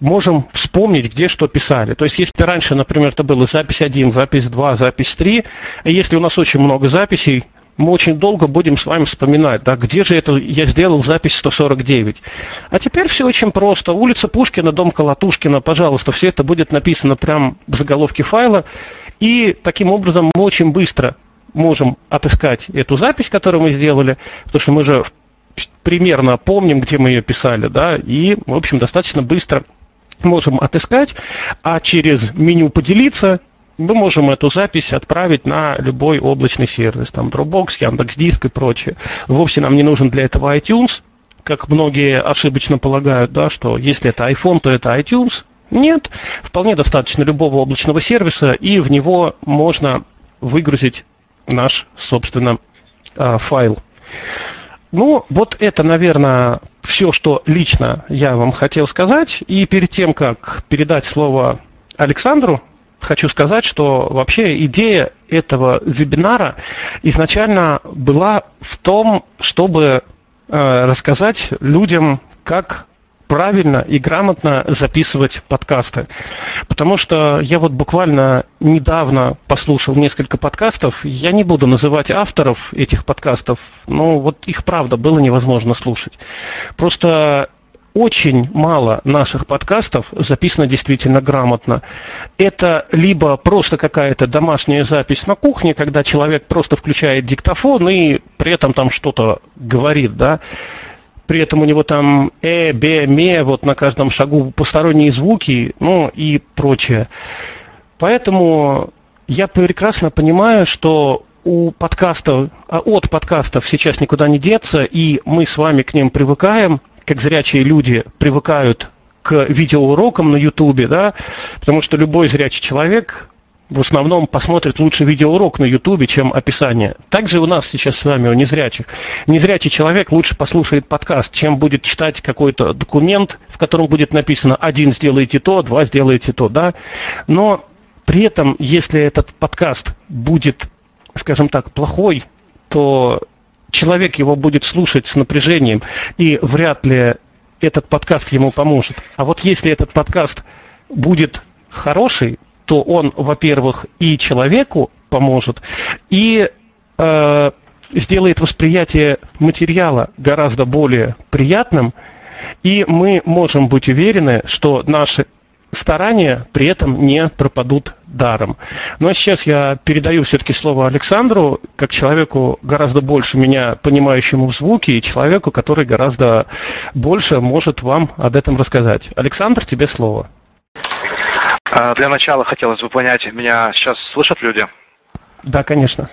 можем вспомнить, где что писали. То есть, если раньше, например, это было запись 1, запись 2, запись 3, если у нас очень много записей, мы очень долго будем с вами вспоминать, да, где же это я сделал запись 149. А теперь все очень просто. Улица Пушкина, дом Колотушкина, пожалуйста, все это будет написано прямо в заголовке файла. И таким образом мы очень быстро можем отыскать эту запись, которую мы сделали, потому что мы же примерно помним, где мы ее писали, да, и, в общем, достаточно быстро можем отыскать, а через меню «Поделиться» мы можем эту запись отправить на любой облачный сервис, там Dropbox, Яндекс.Диск и прочее. Вовсе нам не нужен для этого iTunes, как многие ошибочно полагают, да, что если это iPhone, то это iTunes. Нет, вполне достаточно любого облачного сервиса, и в него можно выгрузить наш, собственно, а, файл. Ну, вот это, наверное, все, что лично я вам хотел сказать. И перед тем, как передать слово Александру, хочу сказать, что вообще идея этого вебинара изначально была в том, чтобы э, рассказать людям, как правильно и грамотно записывать подкасты. Потому что я вот буквально недавно послушал несколько подкастов. Я не буду называть авторов этих подкастов, но вот их правда было невозможно слушать. Просто очень мало наших подкастов записано действительно грамотно. Это либо просто какая-то домашняя запись на кухне, когда человек просто включает диктофон и при этом там что-то говорит, да. При этом у него там э, бе, ме, вот на каждом шагу посторонние звуки, ну и прочее. Поэтому я прекрасно понимаю, что у подкастов, а от подкастов сейчас никуда не деться, и мы с вами к ним привыкаем – как зрячие люди привыкают к видеоурокам на Ютубе, да, потому что любой зрячий человек в основном посмотрит лучше видеоурок на Ютубе, чем описание. Также у нас сейчас с вами, у незрячих. Незрячий человек лучше послушает подкаст, чем будет читать какой-то документ, в котором будет написано «один сделайте то, два сделайте то», да. Но при этом, если этот подкаст будет, скажем так, плохой, то человек его будет слушать с напряжением, и вряд ли этот подкаст ему поможет. А вот если этот подкаст будет хороший, то он, во-первых, и человеку поможет, и э, сделает восприятие материала гораздо более приятным, и мы можем быть уверены, что наши старания при этом не пропадут даром. Но сейчас я передаю все-таки слово Александру, как человеку гораздо больше меня понимающему в звуке, и человеку, который гораздо больше может вам об этом рассказать. Александр, тебе слово. А, для начала хотелось бы понять, меня сейчас слышат люди? Да, конечно.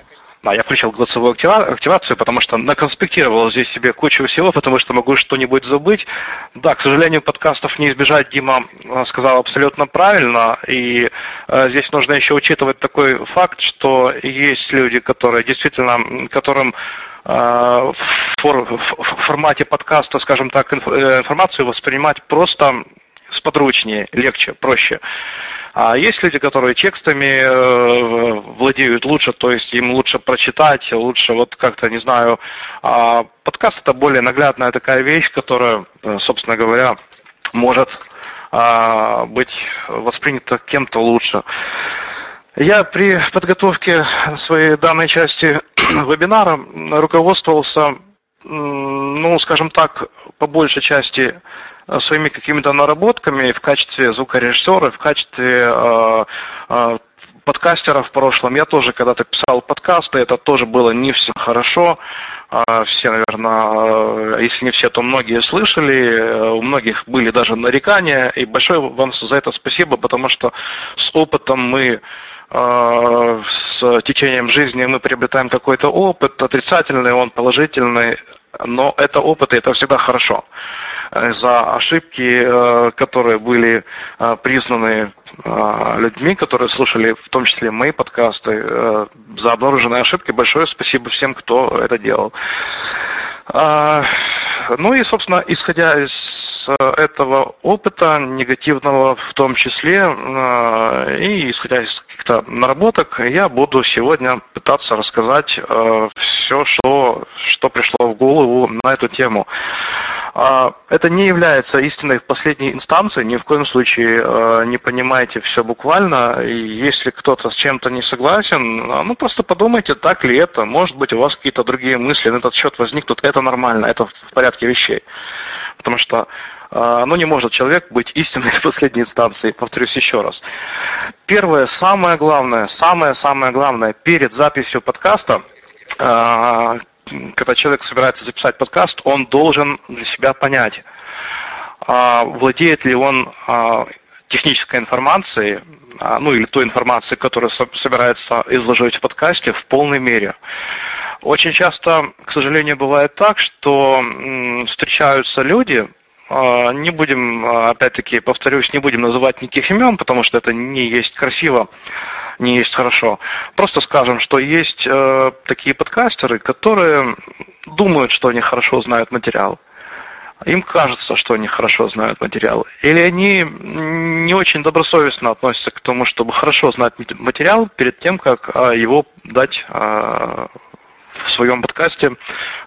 А, я включил голосовую активацию, потому что наконспектировал здесь себе кучу всего, потому что могу что-нибудь забыть. Да, к сожалению, подкастов не избежать, Дима э, сказал абсолютно правильно. И э, здесь нужно еще учитывать такой факт, что есть люди, которые действительно, которым э, в, в формате подкаста, скажем так, э, информацию воспринимать просто сподручнее, легче, проще. А есть люди, которые текстами э, владеют лучше, то есть им лучше прочитать, лучше вот как-то, не знаю, а подкаст это более наглядная такая вещь, которая, э, собственно говоря, может а, быть воспринята кем-то лучше. Я при подготовке своей данной части вебинара руководствовался, ну, скажем так, по большей части своими какими-то наработками в качестве звукорежиссера, в качестве э, э, подкастера в прошлом. Я тоже когда-то писал подкасты, это тоже было не все хорошо. Все, наверное, если не все, то многие слышали, у многих были даже нарекания, и большое вам за это спасибо, потому что с опытом мы с течением жизни мы приобретаем какой-то опыт, отрицательный он, положительный, но это опыт, и это всегда хорошо. Э, за ошибки, э, которые были э, признаны людьми, которые слушали в том числе мои подкасты, за обнаруженные ошибки. Большое спасибо всем, кто это делал. Ну и, собственно, исходя из этого опыта, негативного в том числе, и исходя из каких-то наработок, я буду сегодня пытаться рассказать все, что, что пришло в голову на эту тему. А, это не является истиной в последней инстанции, ни в коем случае а, не понимайте все буквально. И если кто-то с чем-то не согласен, а, ну просто подумайте, так ли это. Может быть, у вас какие-то другие мысли на этот счет возникнут. Это нормально, это в порядке вещей. Потому что ну, не может человек быть истинной последней инстанции, повторюсь еще раз. Первое, самое главное, самое-самое главное, перед записью подкаста, когда человек собирается записать подкаст, он должен для себя понять, а, владеет ли он а, технической информацией, а, ну или той информацией, которую собирается изложить в подкасте в полной мере. Очень часто, к сожалению, бывает так, что встречаются люди, не будем, опять-таки, повторюсь, не будем называть никаких имен, потому что это не есть красиво не есть хорошо. Просто скажем, что есть э, такие подкастеры, которые думают, что они хорошо знают материал. Им кажется, что они хорошо знают материал. Или они не очень добросовестно относятся к тому, чтобы хорошо знать материал перед тем, как а, его дать а, в своем подкасте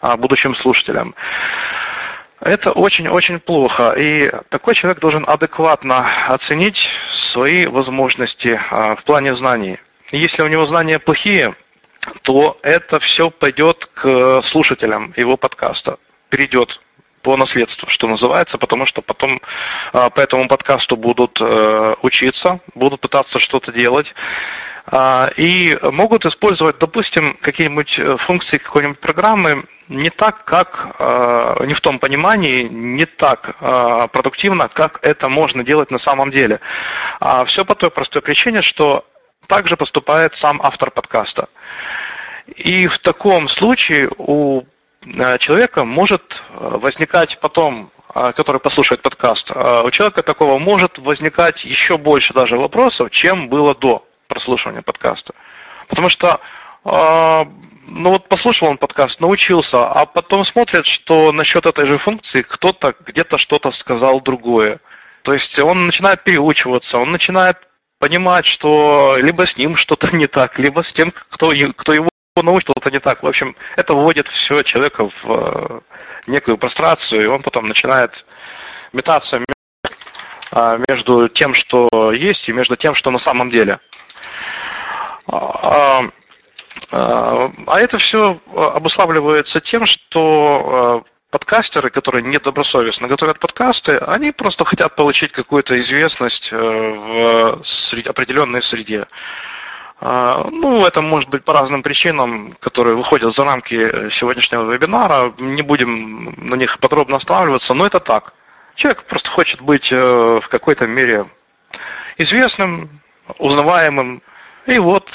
а, будущим слушателям. Это очень-очень плохо. И такой человек должен адекватно оценить свои возможности а, в плане знаний. Если у него знания плохие, то это все пойдет к слушателям его подкаста, перейдет по наследству, что называется, потому что потом а, по этому подкасту будут э, учиться, будут пытаться что-то делать. А, и могут использовать, допустим, какие-нибудь э, функции какой-нибудь программы не так, как, а, не в том понимании, не так продуктивно, как это можно делать на самом деле. Все по той простой причине, что также поступает сам автор подкаста. И в таком случае у человека может э, возникать потом который послушает подкаст, у человека такого может возникать еще больше даже вопросов, чем было до прослушивания подкаста. Потому что ну вот послушал он подкаст, научился, а потом смотрит, что насчет этой же функции кто-то где-то что-то сказал другое. То есть он начинает переучиваться, он начинает понимать, что либо с ним что-то не так, либо с тем, кто, кто его научил, это не так. В общем, это вводит все человека в э, некую прострацию, и он потом начинает метаться а, между тем, что есть, и между тем, что на самом деле. А, а, а это все обуславливается тем, что а, подкастеры, которые недобросовестно готовят подкасты, они просто хотят получить какую-то известность э, в определенной среде. Ну, это может быть по разным причинам, которые выходят за рамки сегодняшнего вебинара. Не будем на них подробно останавливаться, но это так. Человек просто хочет быть э, в какой-то мере известным, узнаваемым, И вот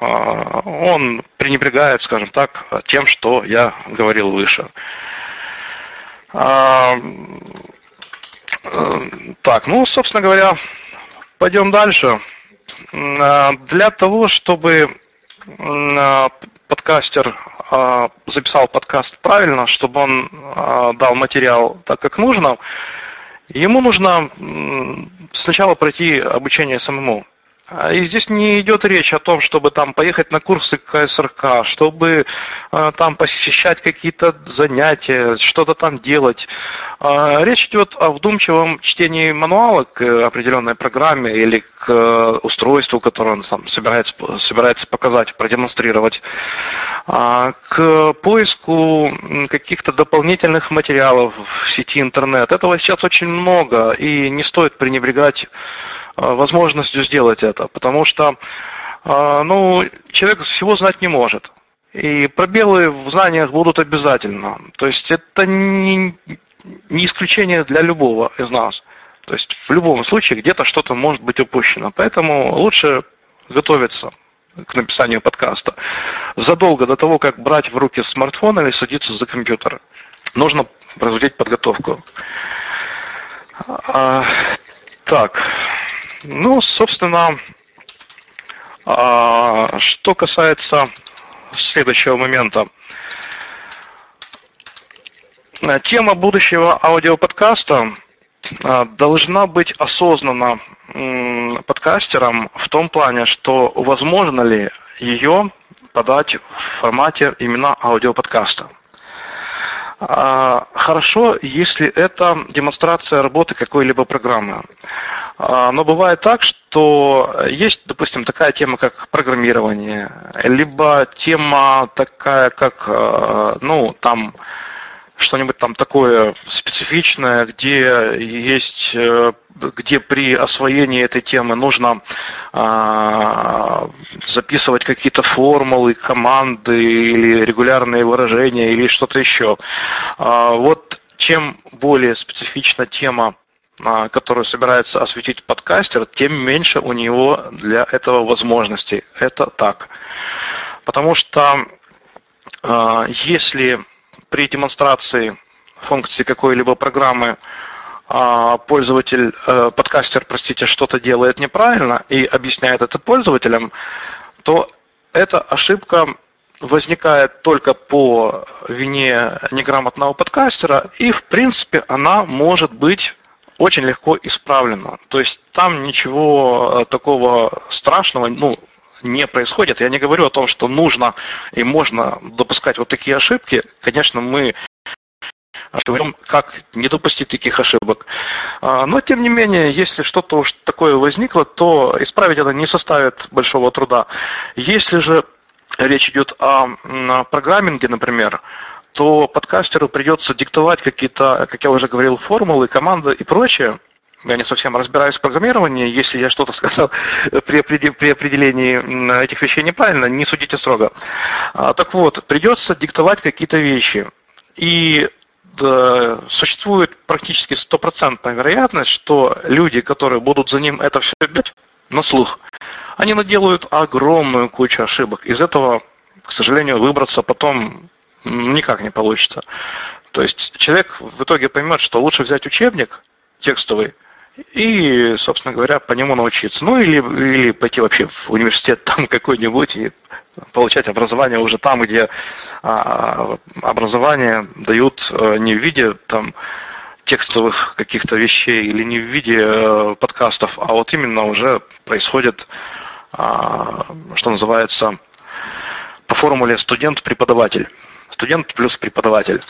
он пренебрегает, скажем так, тем, что я говорил выше. Так, ну, собственно говоря, пойдем дальше. Для того, чтобы подкастер записал подкаст правильно, чтобы он дал материал так, как нужно, ему нужно сначала пройти обучение самому. А, и здесь не идет речь о том, чтобы там поехать на курсы КСРК, чтобы э, там посещать какие-то занятия, что-то там делать. Э, речь идет о вдумчивом чтении мануала к определенной программе или к э, устройству, которое он сам собирается, собирается показать, продемонстрировать, к поиску каких-то дополнительных материалов в сети интернет. Этого сейчас очень много, и не стоит пренебрегать возможностью сделать это, потому что э, ну, человек всего знать не может. И пробелы в знаниях будут обязательно. То есть это не, не исключение для любого из нас. То есть в любом случае где-то что-то может быть упущено. Поэтому лучше готовиться к написанию подкаста задолго до того, как брать в руки смартфон или садиться за компьютер. Нужно производить подготовку. А, так, ну, собственно, а, что касается следующего момента. Тема будущего аудиоподкаста а, должна быть осознана подкастером в том плане, что возможно ли ее подать в формате именно аудиоподкаста. А, хорошо, если это демонстрация работы какой-либо программы. А, но бывает так, что есть, допустим, такая тема, как программирование, либо тема такая, как, а, ну, там, что-нибудь там такое специфичное, где есть, э, где при освоении этой темы нужно а, записывать какие-то формулы, команды или регулярные выражения или что-то еще. А, вот чем более специфична тема, а, которую собирается осветить подкастер, тем меньше у него для этого возможностей. Это так. Потому что если при демонстрации функции какой-либо программы а, пользователь, э, подкастер, простите, что-то делает неправильно и объясняет это пользователям, то эта ошибка возникает только по вине неграмотного подкастера, и в принципе она может быть очень легко исправлена. То есть там ничего э, такого страшного, ну, не происходит. Я не говорю о том, что нужно и можно допускать вот такие ошибки. Конечно, мы говорим, как не допустить таких ошибок. А, но, тем не менее, если что-то уж такое возникло, то исправить это не составит большого труда. Если же речь идет о программинге, например, то подкастеру придется диктовать какие-то, как я уже говорил, формулы, команды и прочее, я не совсем разбираюсь в программировании, если я что-то сказал при, при определении этих вещей неправильно, не судите строго. А, так вот, придется диктовать какие-то вещи. И да, существует практически стопроцентная вероятность, что люди, которые будут за ним это все делать на слух, они наделают огромную кучу ошибок. Из этого, к сожалению, выбраться потом никак не получится. То есть человек в итоге поймет, что лучше взять учебник текстовый, и, собственно говоря, по нему научиться. Ну или, или пойти вообще в университет там какой-нибудь и получать образование уже там, где а, образование дают а, не в виде там текстовых каких-то вещей или не в виде а, подкастов, а вот именно уже происходит, а, что называется, по формуле студент-преподаватель. Студент плюс преподаватель.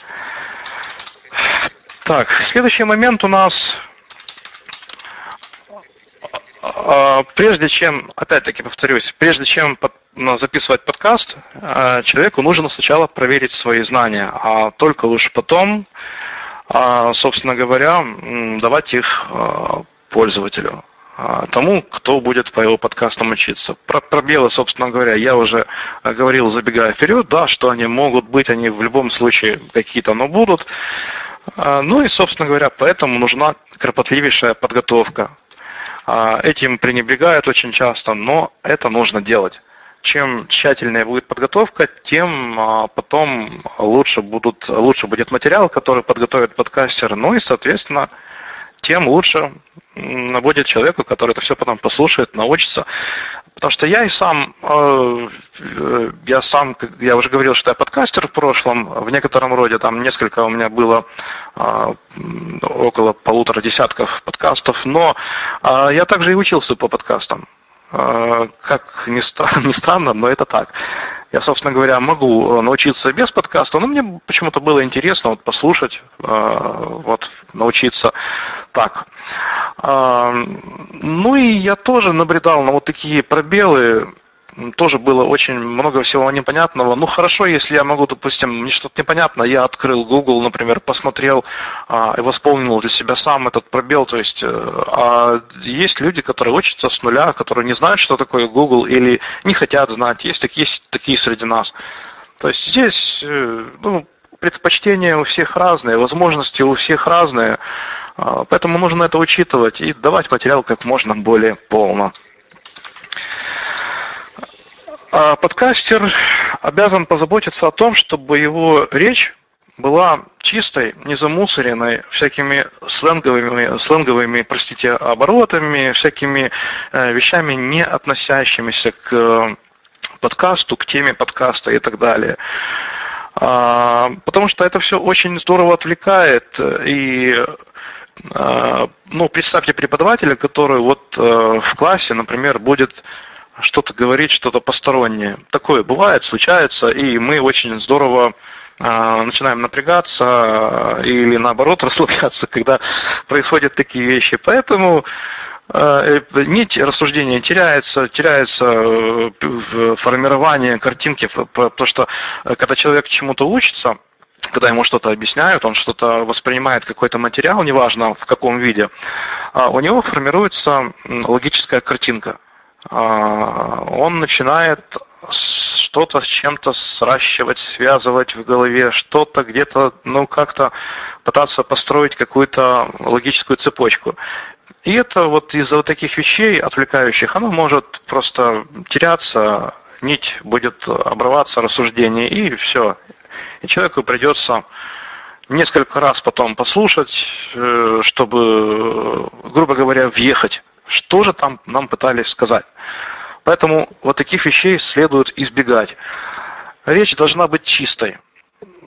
Так, следующий момент у нас а, прежде чем, опять-таки повторюсь, прежде чем записывать подкаст, а, человеку нужно сначала проверить свои знания, а только уж потом, а, собственно говоря, давать их пользователю, тому, кто будет по его подкастам учиться. Про пробелы, собственно говоря, я уже говорил, забегая вперед, да, что они могут быть, они в любом случае какие-то, но будут. Ну и, собственно говоря, поэтому нужна кропотливейшая подготовка. Этим пренебрегают очень часто, но это нужно делать. Чем тщательнее будет подготовка, тем а, потом лучше, будут, лучше будет материал, который подготовит подкастер, ну и, соответственно, тем лучше будет человеку, который это все потом послушает, научится. Потому что я и сам, э, я сам, я уже говорил, что я подкастер в прошлом, в некотором роде, там несколько у меня было э, около полутора десятков подкастов, но э, я также и учился по подкастам. А, как ни странно, ни странно, но это так. Я, собственно говоря, могу научиться без подкаста, но мне почему-то было интересно вот послушать, а, вот научиться так. А, ну и я тоже набредал на вот такие пробелы тоже было очень много всего непонятного. Ну, хорошо, если я могу, допустим, мне что-то непонятно, я открыл Google, например, посмотрел а, и восполнил для себя сам этот пробел. То есть, э, а есть люди, которые учатся с нуля, которые не знают, что такое Google или не хотят знать. Есть такие, такие среди нас. То есть здесь э, ну, предпочтения у всех разные, возможности у всех разные. А, поэтому нужно это учитывать и давать материал как можно более полно. А подкастер обязан позаботиться о том, чтобы его речь была чистой, не замусоренной всякими сленговыми, сленговыми, простите, оборотами, всякими э, вещами, не относящимися к э, подкасту, к теме подкаста и так далее. А, потому что это все очень здорово отвлекает и э, ну, представьте преподавателя, который вот в классе, например, будет что-то говорить, что-то постороннее. Такое бывает, случается, и мы очень здорово а, начинаем напрягаться а, или наоборот расслабляться, когда происходят такие вещи. Поэтому а, нить рассуждения теряется, теряется э, формирование картинки, потому что э, когда человек чему-то учится, когда ему что-то объясняют, он что-то воспринимает, какой-то материал, неважно в каком виде, у него формируется логическая картинка. А, он начинает что-то с чем-то сращивать, связывать в голове, что-то где-то, ну, как-то пытаться построить какую-то логическую цепочку. И это вот из-за вот таких вещей отвлекающих, оно может просто теряться, нить будет обрываться, рассуждение, и все. И человеку придется несколько раз потом послушать, э, чтобы, грубо говоря, въехать что же там нам пытались сказать. Поэтому вот таких вещей следует избегать. Речь должна быть чистой,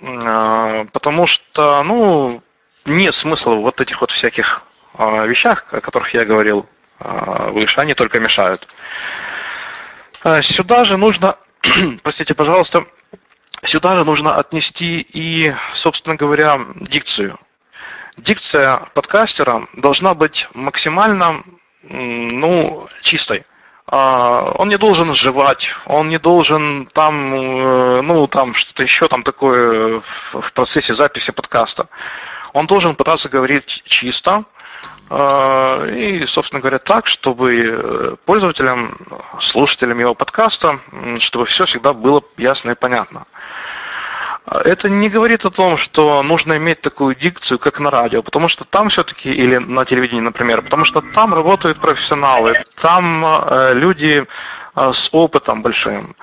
а, потому что, ну, нет смысла в вот этих вот всяких а, вещах, о которых я говорил а, выше, они только мешают. Сюда же нужно, простите, пожалуйста, сюда же нужно отнести и, собственно говоря, дикцию. Дикция подкастера должна быть максимально ну, чистой. А, он не должен жевать, он не должен там, э, ну, там что-то еще там такое в процессе записи подкаста. Он должен пытаться говорить чисто, а, и, собственно говоря, так, чтобы э, пользователям, слушателям его подкаста, чтобы все всегда было ясно и понятно. Это не говорит о том, что нужно иметь такую дикцию, как на радио, потому что там все-таки, или на телевидении, например, потому что там работают профессионалы, там э, люди э, с опытом большим,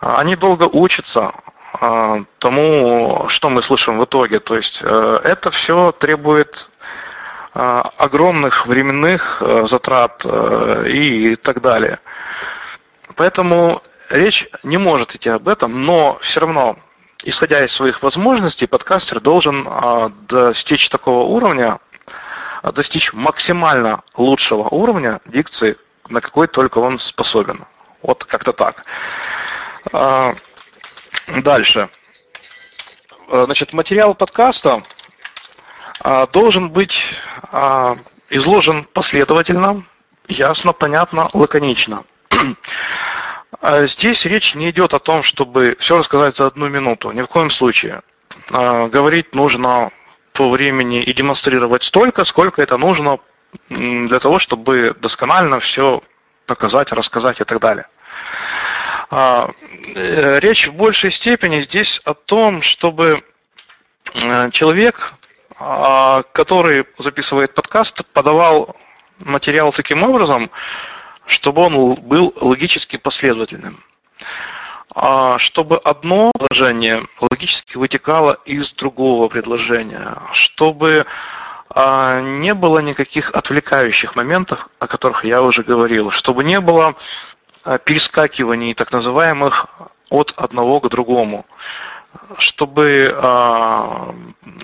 они долго учатся э, тому, что мы слышим в итоге. То есть это все требует огромных временных затрат и так далее. Поэтому речь не может идти об этом, но все равно исходя из своих возможностей, подкастер должен а, достичь такого уровня, а, достичь максимально лучшего уровня дикции, на какой только он способен. Вот как-то так. А, дальше. Значит, материал подкаста должен быть изложен последовательно, ясно, понятно, лаконично. А здесь речь не идет о том, чтобы все рассказать за одну минуту, ни в коем случае. А, говорить нужно по времени и демонстрировать столько, сколько это нужно для того, чтобы досконально все показать, рассказать и так далее. А, э, речь в большей степени здесь о том, чтобы э, человек, который записывает подкаст, подавал материал таким образом, чтобы он был логически последовательным. А чтобы одно предложение логически вытекало из другого предложения, чтобы а, не было никаких отвлекающих моментов, о которых я уже говорил, чтобы не было а, перескакиваний так называемых от одного к другому, чтобы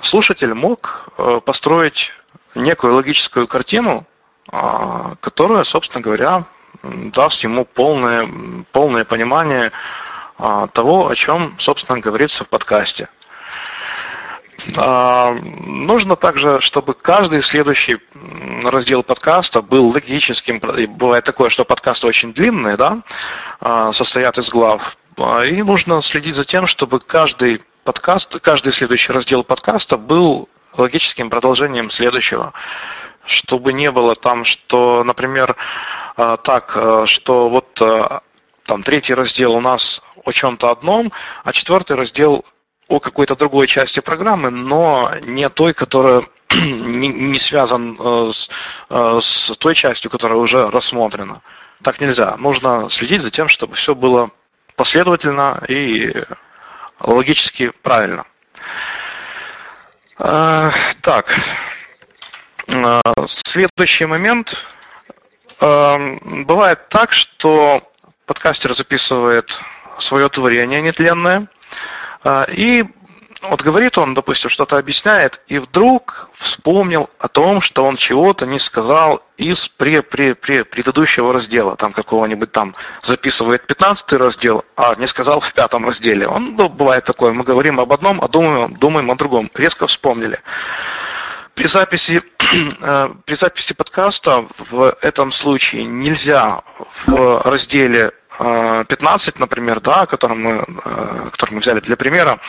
слушатель мог построить некую логическую картину, которая, собственно говоря, даст ему полное, полное понимание а, того, о чем, собственно, говорится в подкасте. А, нужно также, чтобы каждый следующий раздел подкаста был логическим. Бывает такое, что подкасты очень длинные, да, а, состоят из глав. И нужно следить за тем, чтобы каждый подкаст, каждый следующий раздел подкаста был логическим продолжением следующего. Чтобы не было там, что, например, так, что вот там третий раздел у нас о чем-то одном, а четвертый раздел о какой-то другой части программы, но не той, которая не, связан э, с, э, с той частью, которая уже рассмотрена. Так нельзя. Нужно следить за тем, чтобы все было последовательно и логически правильно. Э, так, следующий момент. Бывает так, что подкастер записывает свое творение нетленное, а, и вот говорит он, допустим, что-то объясняет, и вдруг вспомнил о том, что он чего-то не сказал из пре -пре -пре предыдущего раздела, там какого-нибудь там записывает 15 раздел, а не сказал в пятом разделе. Он, ну, бывает такое, мы говорим об одном, а думаем, думаем о другом. Резко вспомнили. При записи, э, при записи подкаста в этом случае нельзя в разделе 15, например, да, который мы, э, который мы взяли для примера,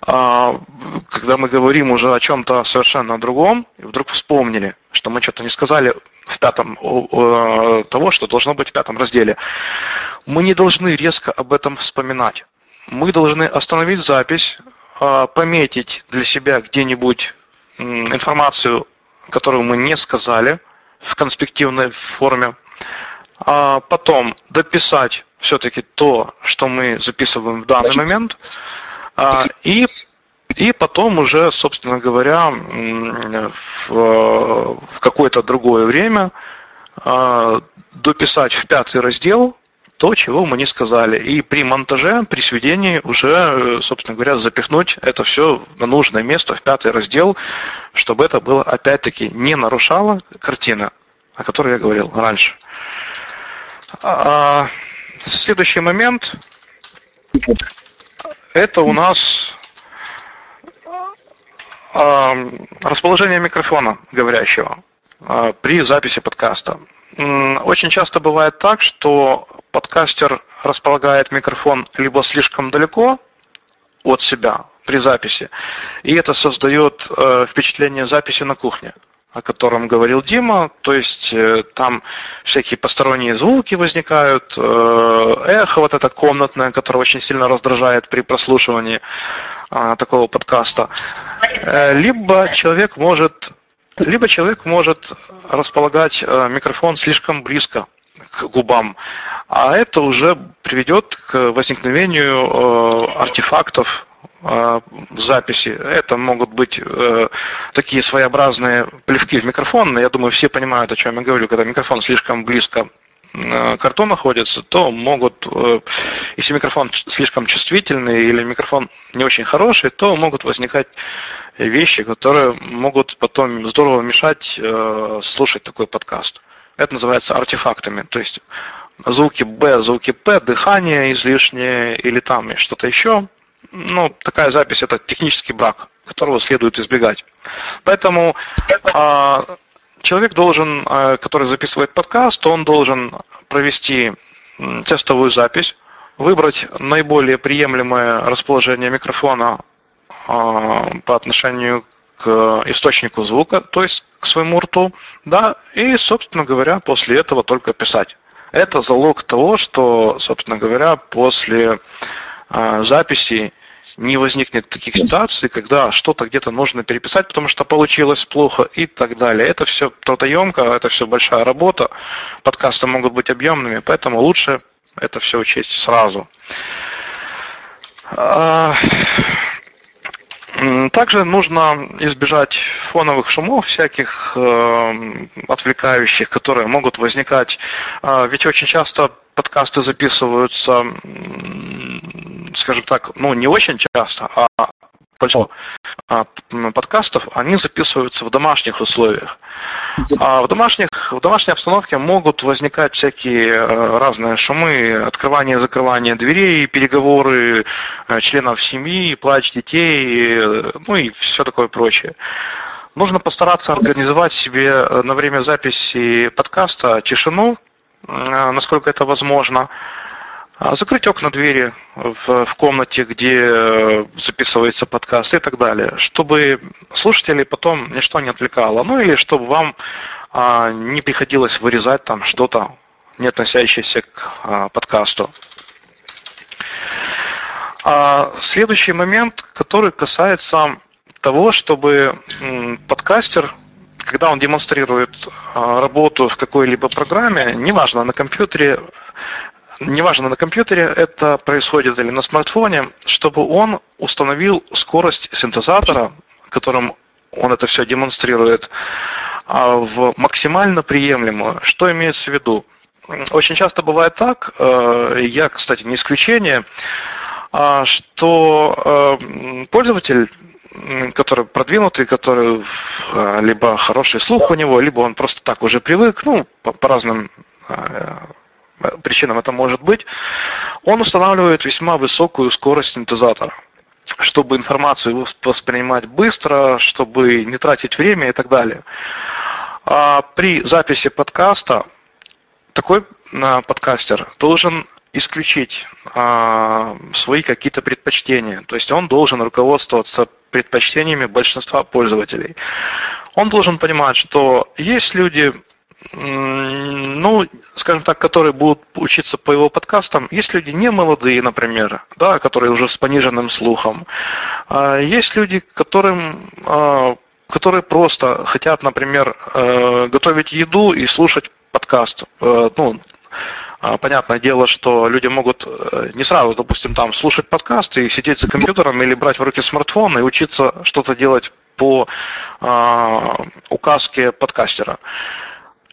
когда мы говорим уже о чем-то совершенно другом, вдруг вспомнили, что мы что-то не сказали в пятом, того, что должно быть в пятом разделе, мы не должны резко об этом вспоминать. Мы должны остановить запись, пометить для себя где-нибудь информацию, которую мы не сказали в конспективной форме, а потом дописать все-таки то, что мы записываем в данный момент, а, и, и потом уже, собственно говоря, в, в какое-то другое время а, дописать в пятый раздел то, чего мы не сказали. И при монтаже, при сведении уже, собственно говоря, запихнуть это все на нужное место, в пятый раздел, чтобы это было, опять-таки, не нарушало картины, о которой я говорил раньше. А, следующий момент это у нас а, расположение микрофона говорящего а, при записи подкаста. Очень часто бывает так, что подкастер располагает микрофон либо слишком далеко от себя при записи, и это создает э, впечатление записи на кухне о котором говорил Дима, то есть э, там всякие посторонние звуки возникают, э, эхо вот это комнатное, которое очень сильно раздражает при прослушивании а, такого подкаста. Либо человек может либо человек может располагать микрофон слишком близко к губам, а это уже приведет к возникновению артефактов Э, записи. Это могут быть э, такие своеобразные плевки в микрофон. Я думаю, все понимают, о чем я говорю. Когда микрофон слишком близко э, к рту находится, то могут, э, если микрофон слишком чувствительный или микрофон не очень хороший, то могут возникать вещи, которые могут потом здорово мешать э, слушать такой подкаст. Это называется артефактами. То есть звуки Б, звуки П, дыхание излишнее или там что-то еще ну, такая запись это технический брак, которого следует избегать. Поэтому а, человек должен, а, который записывает подкаст, он должен провести тестовую запись, выбрать наиболее приемлемое расположение микрофона по отношению к источнику звука, то есть к своему рту, да, и, собственно говоря, после этого только писать. Это залог того, что, собственно говоря, после а, записи не возникнет таких ситуаций, когда что-то где-то нужно переписать, потому что получилось плохо и так далее. Это все трудоемко, это все большая работа, подкасты могут быть объемными, поэтому лучше это все учесть сразу. А, также нужно избежать фоновых шумов, всяких э, отвлекающих, которые могут возникать. Э, ведь очень часто подкасты записываются, скажем так, ну не очень часто, а большинство а, подкастов, они записываются в домашних условиях. А в, домашних, в домашней обстановке могут возникать всякие э, разные шумы, открывание и закрывание дверей, переговоры э, членов семьи, плач детей, э, ну и все такое прочее. Нужно постараться организовать себе на время записи подкаста тишину, насколько это возможно, закрыть окна двери в, в комнате, где э, записывается подкаст и так далее, чтобы слушателей потом ничто не отвлекало, ну или чтобы вам а, не приходилось вырезать там что-то, не относящееся к а, подкасту. А, следующий момент, который касается того, чтобы подкастер когда он демонстрирует работу в какой-либо программе, неважно, на компьютере, неважно на компьютере это происходит или на смартфоне, чтобы он установил скорость синтезатора, которым он это все демонстрирует, а, в максимально приемлемую. Что имеется в виду? Очень часто бывает так, э, я, кстати, не исключение, а, что э, пользователь который продвинутый, который э, либо хороший слух у него, либо он просто так уже привык, ну, по, по разным причинам это может быть, он устанавливает весьма высокую скорость синтезатора чтобы информацию воспринимать быстро, чтобы не тратить время и так далее. А при записи подкаста такой а, подкастер должен исключить а, свои какие-то предпочтения. То есть он должен руководствоваться предпочтениями большинства пользователей. Он должен понимать, что есть люди, ну, скажем так, которые будут учиться по его подкастам, есть люди не молодые, например, да, которые уже с пониженным слухом. А есть люди, которым а, которые просто хотят, например, э, готовить еду и слушать подкаст. Э, ну, а, понятное дело, что люди могут э, не сразу, допустим, там слушать подкаст и сидеть за компьютером или брать в руки смартфон и учиться что-то делать по указке подкастера.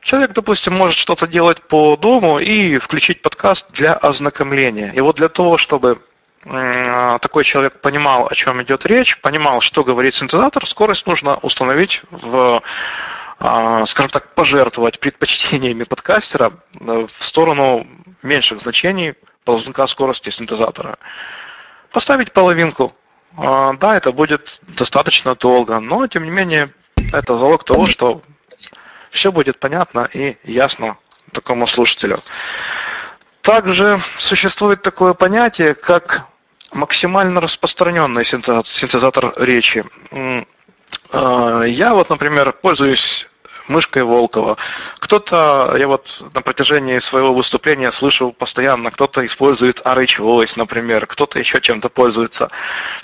Человек, допустим, может что-то делать по дому и включить подкаст для ознакомления. И вот для того, чтобы такой человек понимал, о чем идет речь, понимал, что говорит синтезатор, скорость нужно установить в а, скажем так, пожертвовать предпочтениями подкастера э, в сторону меньших значений ползунка скорости синтезатора. Поставить половинку. А, да, это будет достаточно долго, но тем не менее это залог того, что все будет понятно и ясно такому слушателю. Также существует такое понятие, как максимально распространенный синтезатор речи. А, я вот, например, пользуюсь мышкой Волкова. Кто-то, я вот на протяжении своего выступления слышал постоянно, кто-то использует RH Voice, например, кто-то еще чем-то пользуется.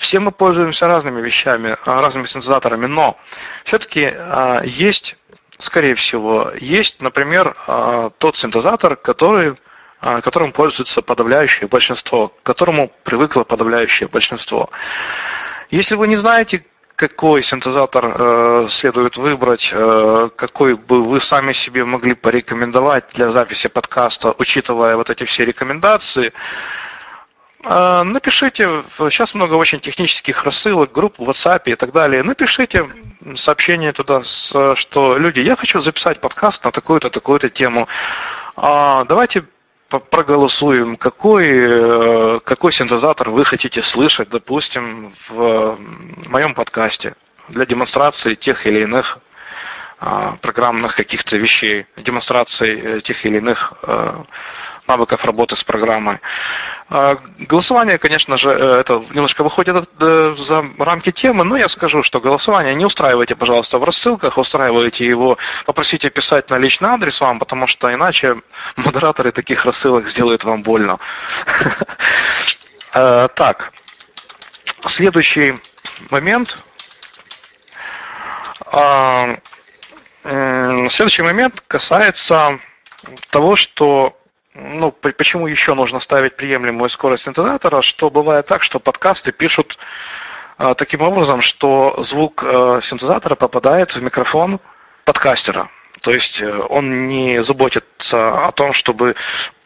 Все мы пользуемся разными вещами, разными синтезаторами, но все-таки а, есть скорее всего, есть, например, а, тот синтезатор, который, а, которым пользуется подавляющее большинство, к которому привыкло подавляющее большинство. Если вы не знаете, какой синтезатор э, следует выбрать, э, какой бы вы сами себе могли порекомендовать для записи подкаста, учитывая вот эти все рекомендации, напишите, сейчас много очень технических рассылок, групп в WhatsApp и так далее, напишите сообщение туда, что люди, я хочу записать подкаст на такую-то, такую-то тему. А, давайте проголосуем, какой, э, какой синтезатор вы хотите слышать, допустим, в моем подкасте для демонстрации тех или иных а, программных каких-то вещей, демонстрации э, тех или иных э, навыков работы с программой. А, голосование, конечно же, э, это немножко выходит э, за рамки темы, но я скажу, что голосование не устраивайте, пожалуйста, в рассылках, устраивайте его, попросите писать на личный адрес вам, потому что иначе модераторы таких рассылок сделают вам больно. Э, так, следующий момент. А, следующий момент касается того, что ну, почему еще нужно ставить приемлемую скорость синтезатора, что бывает так, что подкасты пишут а, таким образом, что звук э, синтезатора попадает в микрофон подкастера. То есть э, он не заботится о том, чтобы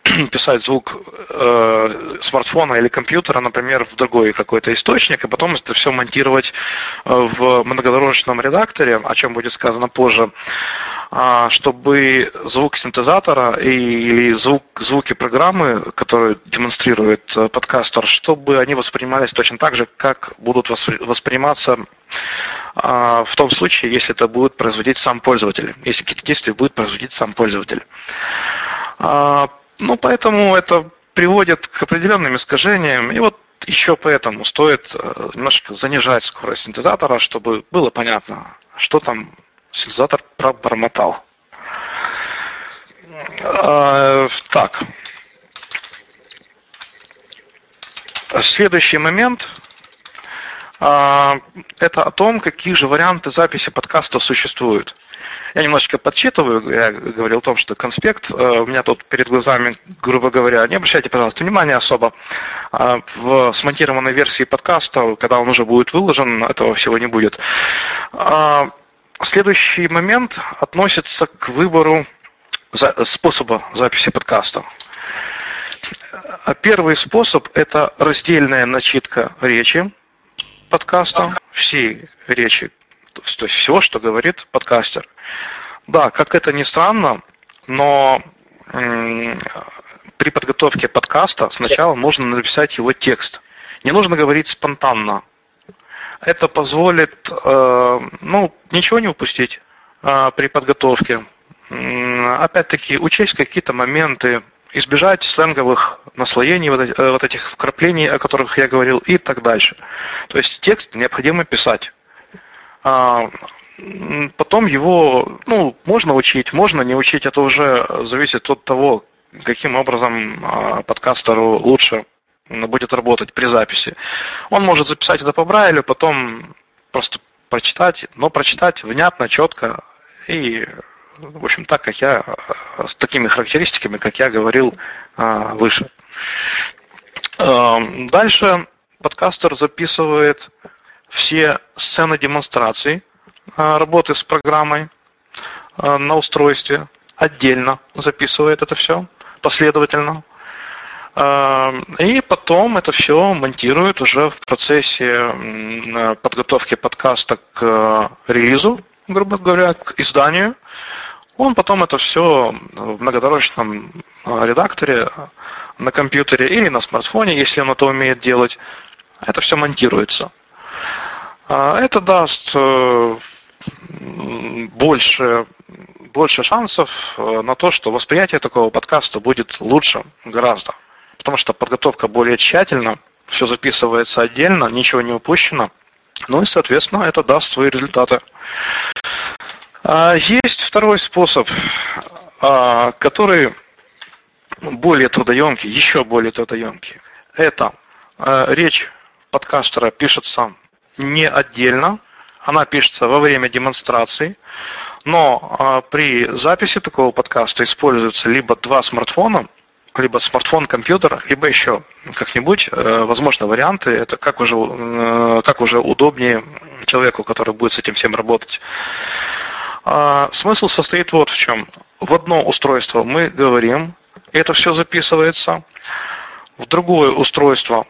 писать звук э, смартфона или компьютера, например, в другой какой-то источник, и потом это все монтировать э, в многодорожном редакторе, о чем будет сказано позже, э, чтобы звук синтезатора или звук, звуки программы, которые демонстрирует э, подкастер, чтобы они воспринимались точно так же, как будут восприниматься э, в том случае, если это будет производить сам пользователь, если какие-то действия будет производить сам пользователь. Ну, поэтому это приводит к определенным искажениям. И вот еще поэтому стоит э, немножко занижать скорость синтезатора, чтобы было понятно, что там синтезатор пробормотал. А, так. Следующий момент это о том, какие же варианты записи подкаста существуют. Я немножечко подсчитываю, я говорил о том, что конспект э, у меня тут перед глазами, грубо говоря, не обращайте, пожалуйста, внимания особо. А, в смонтированной версии подкаста, когда он уже будет выложен, этого всего не будет. А, следующий момент относится к выбору способа записи подкаста. Первый способ – это раздельная начитка речи подкаста, всей речи, то есть все, что говорит подкастер. Да, как это ни странно, но при подготовке подкаста сначала нужно написать его текст. Не нужно говорить спонтанно. Это позволит, э, ну, ничего не упустить э, при подготовке. Опять-таки, учесть какие-то моменты, избежать сленговых наслоений, вот, э, вот этих вкраплений, о которых я говорил, и так дальше. То есть текст необходимо писать. А, потом его, ну, можно учить, можно не учить, это уже зависит от того, каким образом а, подкастеру лучше будет работать при записи. Он может записать это по Брайлю, потом просто прочитать, но прочитать внятно, четко и, в общем, так, как я, с такими характеристиками, как я говорил а, выше. Дальше подкастер записывает все сцены демонстраций работы с программой на устройстве, отдельно записывает это все последовательно. И потом это все монтирует уже в процессе подготовки подкаста к релизу, грубо говоря, к изданию. Он потом это все в многодорожном редакторе на компьютере или на смартфоне, если он это умеет делать, это все монтируется. А это даст э, больше, больше шансов э, на то, что восприятие такого подкаста будет лучше гораздо. Потому что подготовка более тщательна, все записывается отдельно, ничего не упущено. Ну и, соответственно, это даст свои результаты. А, есть второй способ, а, который более трудоемкий, еще более трудоемкий. Это речь подкастера пишется не отдельно, она пишется во время демонстрации, но а, при записи такого подкаста используются либо два смартфона, либо смартфон-компьютер, либо еще как-нибудь, э, возможно, варианты, это как уже, э, как уже удобнее человеку, который будет с этим всем работать. А, смысл состоит вот в чем. В одно устройство мы говорим, это все записывается. В другое устройство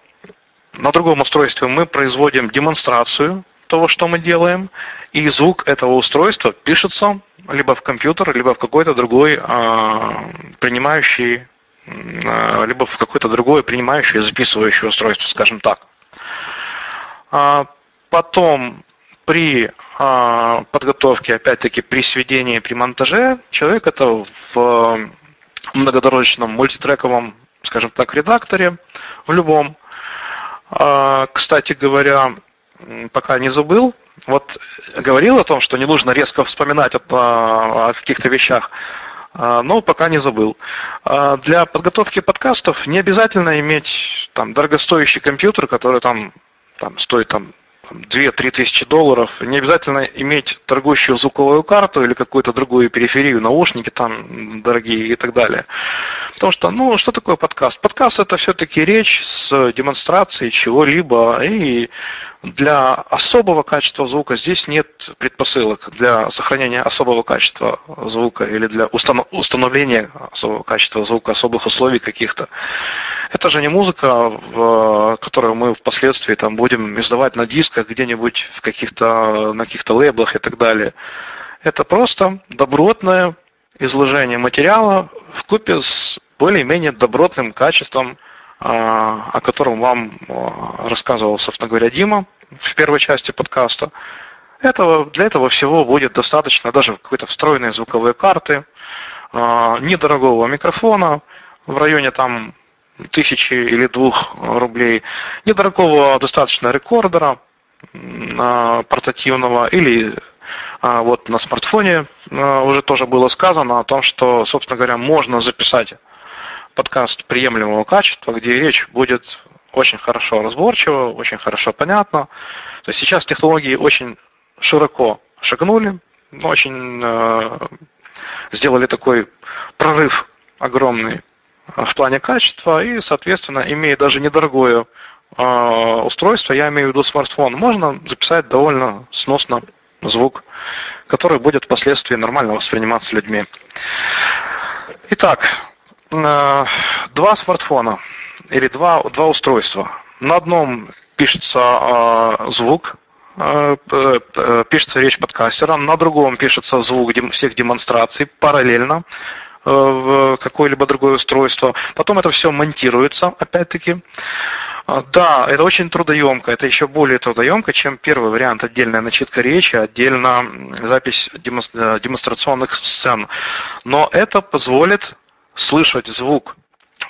на другом устройстве мы производим демонстрацию того, что мы делаем, и звук этого устройства пишется либо в компьютер, либо в какой-то другой а, принимающий, а, либо в какое-то другое принимающее записывающее устройство, скажем так. А, потом при а, подготовке, опять-таки при сведении, при монтаже, человек это в многодорожном мультитрековом, скажем так, редакторе, в любом, а, кстати говоря, пока не забыл, вот говорил о том, что не нужно резко вспоминать о, каких-то вещах, а, но пока не забыл. А, для подготовки подкастов не обязательно иметь там дорогостоящий компьютер, который там там, стоит там 2-3 тысячи долларов. Не обязательно иметь торгующую звуковую карту или какую-то другую периферию, наушники там дорогие и так далее. Потому что, ну, что такое подкаст? Подкаст это все-таки речь с демонстрацией чего-либо. И для особого качества звука здесь нет предпосылок для сохранения особого качества звука или для установления особого качества звука, особых условий каких-то. Это же не музыка, которую мы впоследствии там будем издавать на дисках где-нибудь в каких-то, на каких-то лейблах и так далее. Это просто добротное изложение материала в купе с более-менее добротным качеством а, о котором вам а, рассказывал, собственно говоря, Дима в первой части подкаста. Этого, для этого всего будет достаточно даже какой-то встроенной звуковой карты, а, недорогого микрофона в районе там тысячи или двух рублей, недорогого достаточно рекордера портативного или вот на смартфоне уже тоже было сказано о том, что, собственно говоря, можно записать подкаст приемлемого качества, где речь будет очень хорошо разборчиво, очень хорошо понятно. То есть сейчас технологии очень широко шагнули, очень э, сделали такой прорыв огромный в плане качества и, соответственно, имея даже недорогое э, устройство, я имею в виду смартфон, можно записать довольно сносно звук, который будет впоследствии нормально восприниматься людьми. Итак, Э, два смартфона или два, два устройства. На одном пишется э, звук, пишется речь подкастера, на другом пишется звук всех демонстраций параллельно в какое-либо другое устройство. Потом это все монтируется, опять-таки. Да, это очень трудоемко, это еще более трудоемко, чем первый вариант, отдельная начитка речи, отдельно запись демонстрационных сцен. Но это позволит слышать звук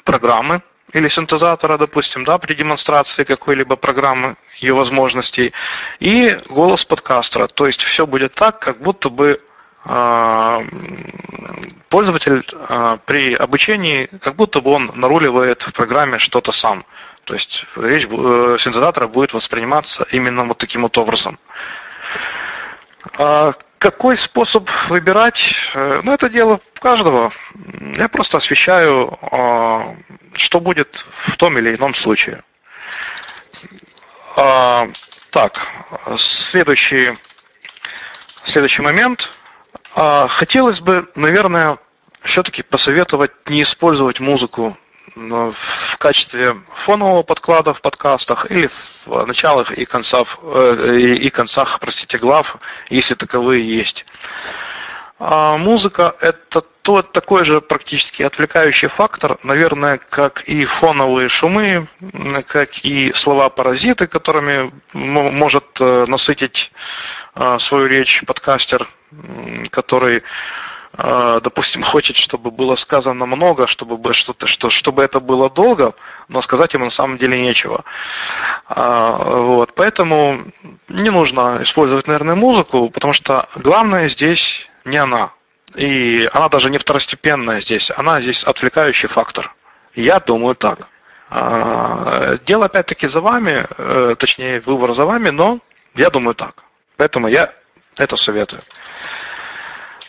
программы или синтезатора, допустим, да, при демонстрации какой-либо программы, ее возможностей, и голос подкастера. То есть все будет так, как будто бы э, пользователь э, при обучении, как будто бы он наруливает в программе что-то сам. То есть речь э, синтезатора будет восприниматься именно вот таким вот образом. А какой способ выбирать? Э, ну, это дело каждого. Я просто освещаю, а, что будет в том или ином случае. А, так, следующий, следующий момент. А, хотелось бы, наверное, все-таки посоветовать не использовать музыку в качестве фонового подклада в подкастах или в началах и концах, э, и концах, простите, глав, если таковые есть. А музыка – это тот такой же практически отвлекающий фактор, наверное, как и фоновые шумы, как и слова-паразиты, которыми может э, насытить э, свою речь подкастер, который а, допустим, хочет, чтобы было сказано много, чтобы, что-то, что, чтобы это было долго, но сказать ему на самом деле нечего. А, вот, поэтому не нужно использовать, наверное, музыку, потому что главное здесь не она. И она даже не второстепенная здесь, она здесь отвлекающий фактор. Я думаю так. А, дело опять-таки за вами, э, точнее выбор за вами, но я думаю так. Поэтому я это советую.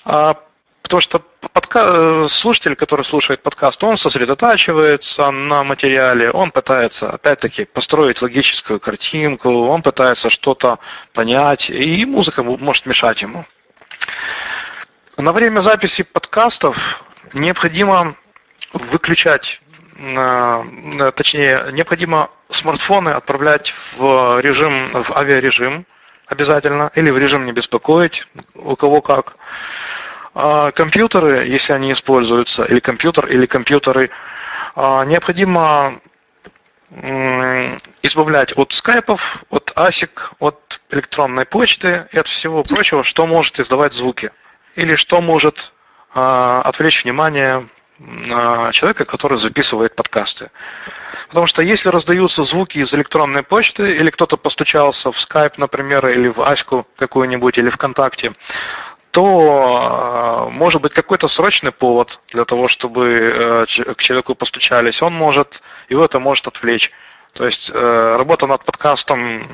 Потому что подка... Слушатель, который слушает подкаст, он сосредотачивается на материале, он пытается, опять-таки, построить логическую картинку, он пытается что-то понять, и музыка может мешать ему. На время записи подкастов необходимо выключать, точнее, необходимо смартфоны отправлять в режим, в авиарежим обязательно, или в режим не беспокоить, у кого как. А, компьютеры, если они используются, или компьютер, или компьютеры, а, необходимо избавлять от скайпов, от асик, от электронной почты и от всего прочего, что может издавать звуки. Или что может а, отвлечь внимание человека, который записывает подкасты. Потому что если раздаются звуки из электронной почты, или кто-то постучался в Skype, например, или в Аську какую-нибудь, или ВКонтакте, то может быть какой-то срочный повод для того, чтобы э, к человеку постучались, он может, его это может отвлечь. То есть э, работа над подкастом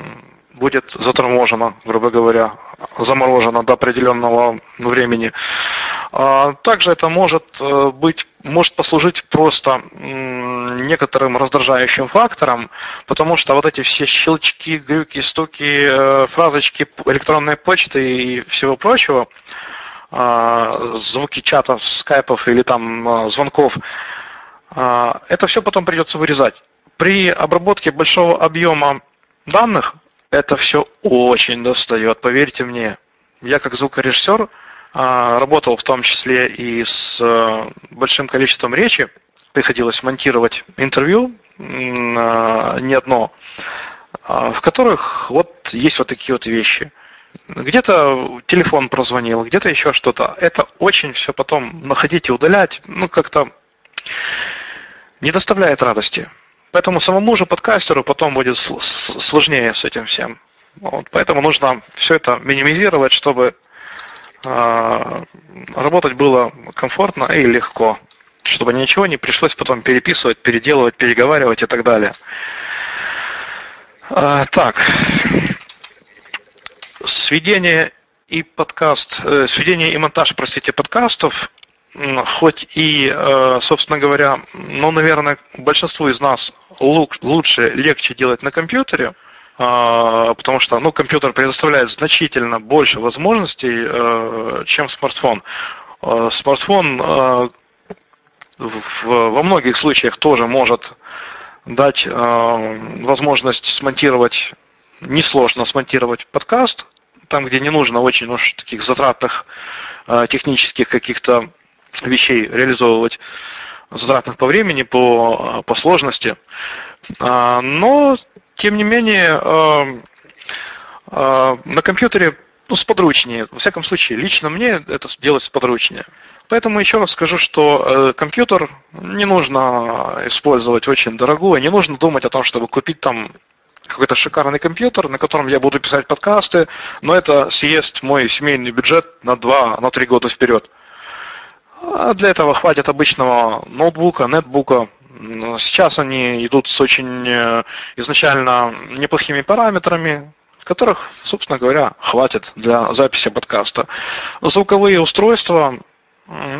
будет заторможена, грубо говоря, заморожена до определенного времени. А также это может э, быть, может послужить просто некоторым раздражающим фактором, потому что вот эти все щелчки, грюки, стуки, э, фразочки электронной почты и всего прочего, а, звуки чатов, скайпов или там а, звонков, это все потом придется вырезать. При обработке большого объема данных это все очень достает, поверьте мне. Я как звукорежиссер а, работал в том числе и с э, большим количеством речи. Приходилось монтировать интервью, а, не одно, а, в которых вот есть вот такие вот вещи. Где-то телефон прозвонил, где-то еще что-то. Это очень все потом находить и удалять, ну как-то не доставляет радости. Поэтому самому же подкастеру потом будет сложнее с этим всем. Вот, поэтому нужно все это минимизировать, чтобы э, работать было комфортно и легко, чтобы ничего не пришлось потом переписывать, переделывать, переговаривать и так далее. А, так, сведение и подкаст, э, сведение и монтаж, простите, подкастов хоть и, э, собственно говоря, ну, наверное, большинству из нас лучше, легче делать на компьютере, а, потому что ну, компьютер предоставляет значительно больше возможностей, э, чем смартфон. Э, смартфон во многих случаях тоже может дать возможность смонтировать, несложно смонтировать подкаст, там, где не нужно очень уж таких затратных технических каких-то вещей реализовывать затратных по времени, по, по сложности. А, но, тем не менее, а, а, на компьютере ну, сподручнее. Во всяком случае, лично мне это делать сподручнее. Поэтому еще раз скажу, что э, компьютер не нужно использовать очень дорогой, не нужно думать о том, чтобы купить там какой-то шикарный компьютер, на котором я буду писать подкасты, но это съест мой семейный бюджет на 2-3 на года вперед. А для этого хватит обычного ноутбука, нетбука. Сейчас они идут с очень э, изначально неплохими параметрами, которых, собственно говоря, хватит для записи подкаста. Звуковые устройства,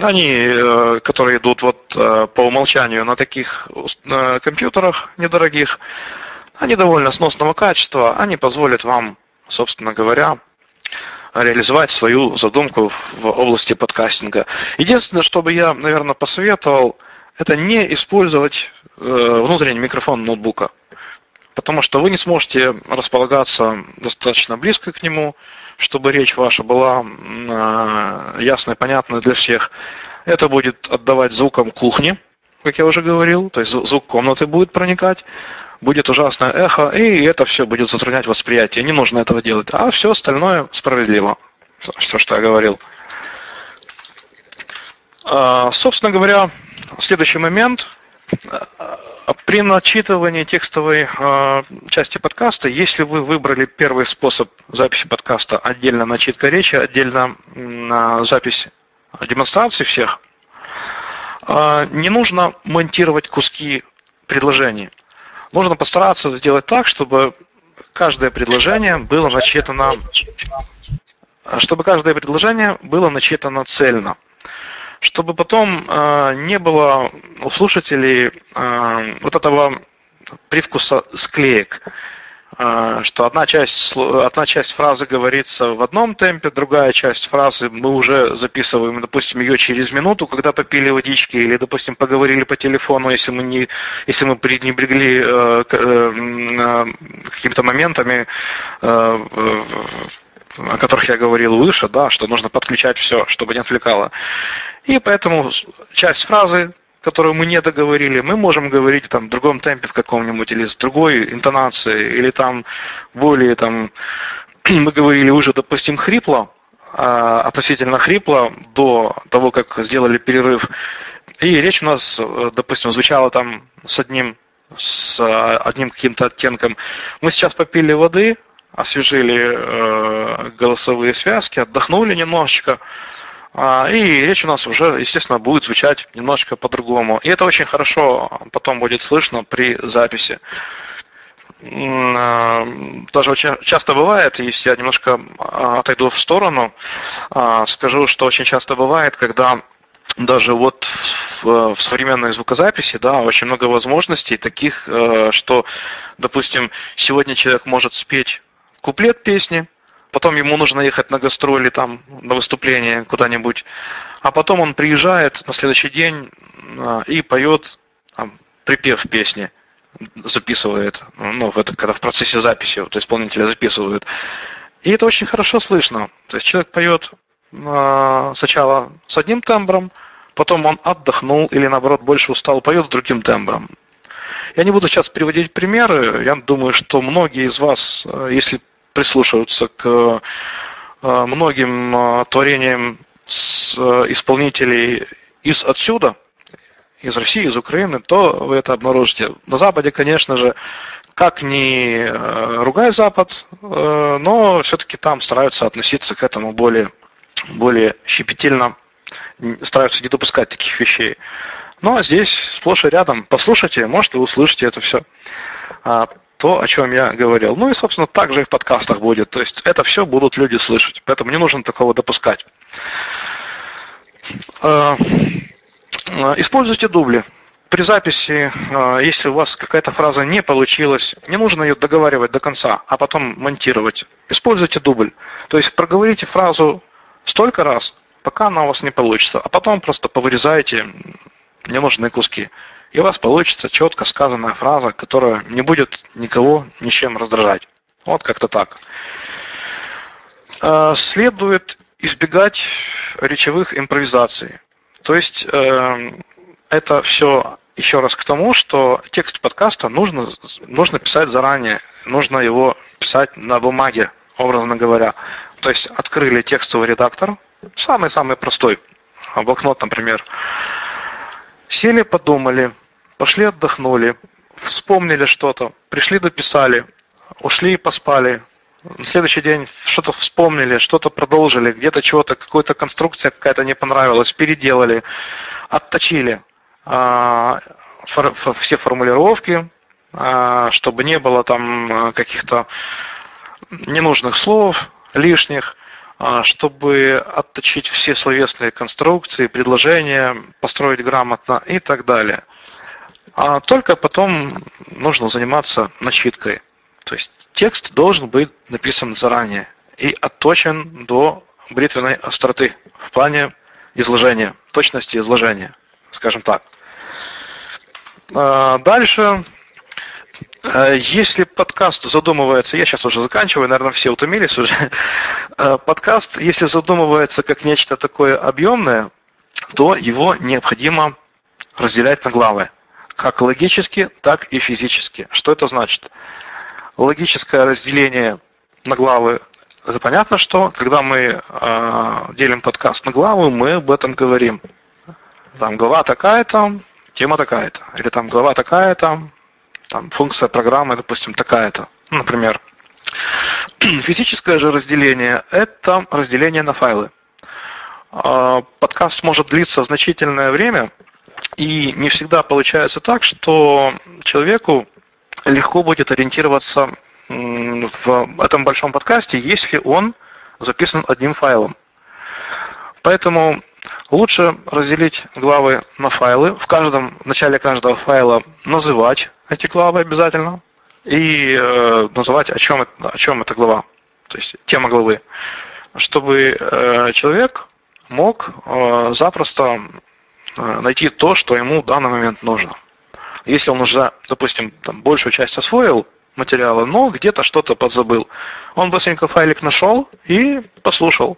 они, э, которые идут вот э, по умолчанию на таких компьютерах недорогих, они довольно сносного качества, они позволят вам, собственно говоря, реализовать свою задумку в области подкастинга. Единственное, что бы я, наверное, посоветовал, это не использовать э, внутренний микрофон ноутбука. Потому что вы не сможете располагаться достаточно близко к нему, чтобы речь ваша была э, ясной, понятной для всех. Это будет отдавать звуком кухни, как я уже говорил, то есть звук комнаты будет проникать будет ужасное эхо, и это все будет затруднять восприятие. Не нужно этого делать. А все остальное справедливо. Все, что я говорил. А, собственно говоря, следующий момент. При начитывании текстовой а, части подкаста, если вы выбрали первый способ записи подкаста, отдельно начитка речи, отдельно запись демонстрации всех, а, не нужно монтировать куски предложений нужно постараться сделать так, чтобы каждое предложение было начитано, чтобы каждое предложение было начитано цельно, чтобы потом э, не было у слушателей э, вот этого привкуса склеек. А, что одна часть, одна часть фразы говорится в одном темпе, другая часть фразы мы уже записываем, допустим, ее через минуту, когда попили водички, или, допустим, поговорили по телефону, если мы, не, если мы пренебрегли э, э, какими-то моментами, э, о которых я говорил выше, да, что нужно подключать все, чтобы не отвлекало. И поэтому часть фразы которую мы не договорили, мы можем говорить там в другом темпе в каком-нибудь, или с другой интонацией, или там более там, мы говорили уже, допустим, хрипло, а, относительно хрипло до того, как сделали перерыв. И речь у нас, допустим, звучала там с одним, с одним каким-то оттенком. Мы сейчас попили воды, освежили э, голосовые связки, отдохнули немножечко, а, и речь у нас уже, естественно, будет звучать немножечко по-другому. И это очень хорошо потом будет слышно при записи. даже очень часто бывает, если я немножко отойду в сторону, скажу, что очень часто бывает, когда даже вот в, современной звукозаписи, да, очень много возможностей таких, что, допустим, сегодня человек может спеть куплет песни, потом ему нужно ехать на гастроли, там, на выступление куда-нибудь, а потом он приезжает на следующий день а, и поет там, припев песни, записывает, ну, в это, когда в процессе записи вот, исполнителя записывают. И это очень хорошо слышно. То есть человек поет э, сначала с одним тембром, потом он отдохнул или наоборот больше устал, поет с другим тембром. Я не буду сейчас приводить примеры. Я думаю, что многие из вас, а, если прислушиваются к э, многим э, творениям э, исполнителей из отсюда, из России, из Украины, то вы это обнаружите. На Западе, конечно же, как ни ругай Запад, но все-таки там стараются относиться к этому более, более щепетильно, стараются не допускать таких вещей. Ну а здесь сплошь и рядом. Послушайте, может, вы услышите это все. То, о чем я говорил. Ну и, собственно, так же и в подкастах будет. То есть это все будут люди слышать. Поэтому не нужно такого допускать. А, а, используйте дубли. При записи, а, если у вас какая-то фраза не получилась, не нужно ее договаривать до конца, а потом монтировать. Используйте дубль. То есть проговорите фразу столько раз, пока она у вас не получится, а потом просто повырезаете ненужные куски и у вас получится четко сказанная фраза, которая не будет никого ничем раздражать. Вот как-то так. Э, следует избегать речевых импровизаций. То есть э, это все еще раз к тому, что текст подкаста нужно, нужно писать заранее, нужно его писать на бумаге, образно говоря. То есть открыли текстовый редактор, самый-самый простой, блокнот, например, сели, подумали, пошли отдохнули, вспомнили что-то, пришли дописали, ушли и поспали. На следующий день что-то вспомнили, что-то продолжили, где-то чего-то, какая-то конструкция какая-то не понравилась, переделали, отточили а, фор, все формулировки, а, чтобы не было там а, каких-то ненужных слов лишних, чтобы отточить все словесные конструкции, предложения, построить грамотно и так далее. А только потом нужно заниматься начиткой. То есть текст должен быть написан заранее и отточен до бритвенной остроты в плане изложения, точности изложения, скажем так. А, дальше, а, если подкаст задумывается, я сейчас уже заканчиваю, наверное, все утомились уже. А, подкаст, если задумывается как нечто такое объемное, то его необходимо разделять на главы как логически, так и физически. Что это значит? Логическое разделение на главы это понятно, что когда мы э, делим подкаст на главы, мы об этом говорим. Там глава такая-то, тема такая-то. Или там глава такая-то, там функция программы, допустим, такая-то. Например. Физическое же разделение – это разделение на файлы. Э, подкаст может длиться значительное время – и не всегда получается так, что человеку легко будет ориентироваться в этом большом подкасте, если он записан одним файлом. Поэтому лучше разделить главы на файлы. В каждом в начале каждого файла называть эти главы обязательно и э, называть, о чем, о чем эта глава, то есть тема главы, чтобы э, человек мог э, запросто найти то, что ему в данный момент нужно. Если он уже, допустим, там, большую часть освоил материала, но где-то что-то подзабыл, он быстренько файлик нашел и послушал.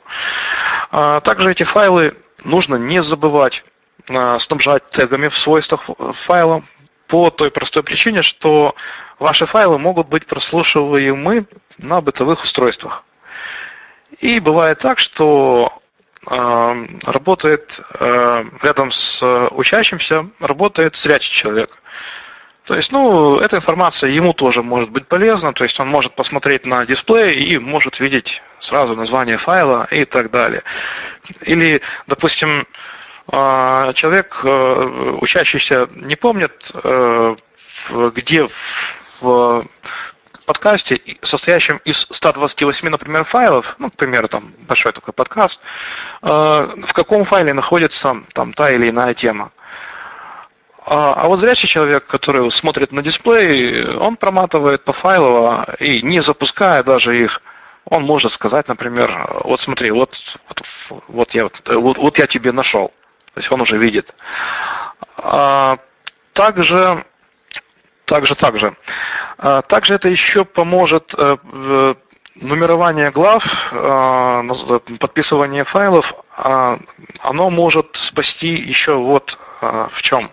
А, также эти файлы нужно не забывать а, снабжать тегами в свойствах файла по той простой причине, что ваши файлы могут быть прослушиваемы на бытовых устройствах. И бывает так, что работает э, рядом с учащимся, работает зрячий человек. То есть, ну, эта информация ему тоже может быть полезна, то есть он может посмотреть на дисплей и может видеть сразу название файла и так далее. Или, допустим, э, человек, э, учащийся, не помнит, где в подкасте, состоящем из 128, например, файлов, ну, к примеру, там большой такой подкаст, э, в каком файле находится там та или иная тема. А, а вот зрячий человек, который смотрит на дисплей, он проматывает по файлу и не запуская даже их, он может сказать, например, вот смотри, вот, вот, вот, я, вот, вот я тебе нашел. То есть он уже видит. А, также, также, также. А, также это еще поможет э, нумерование глав, а, подписывание файлов, а, оно может спасти еще вот в чем.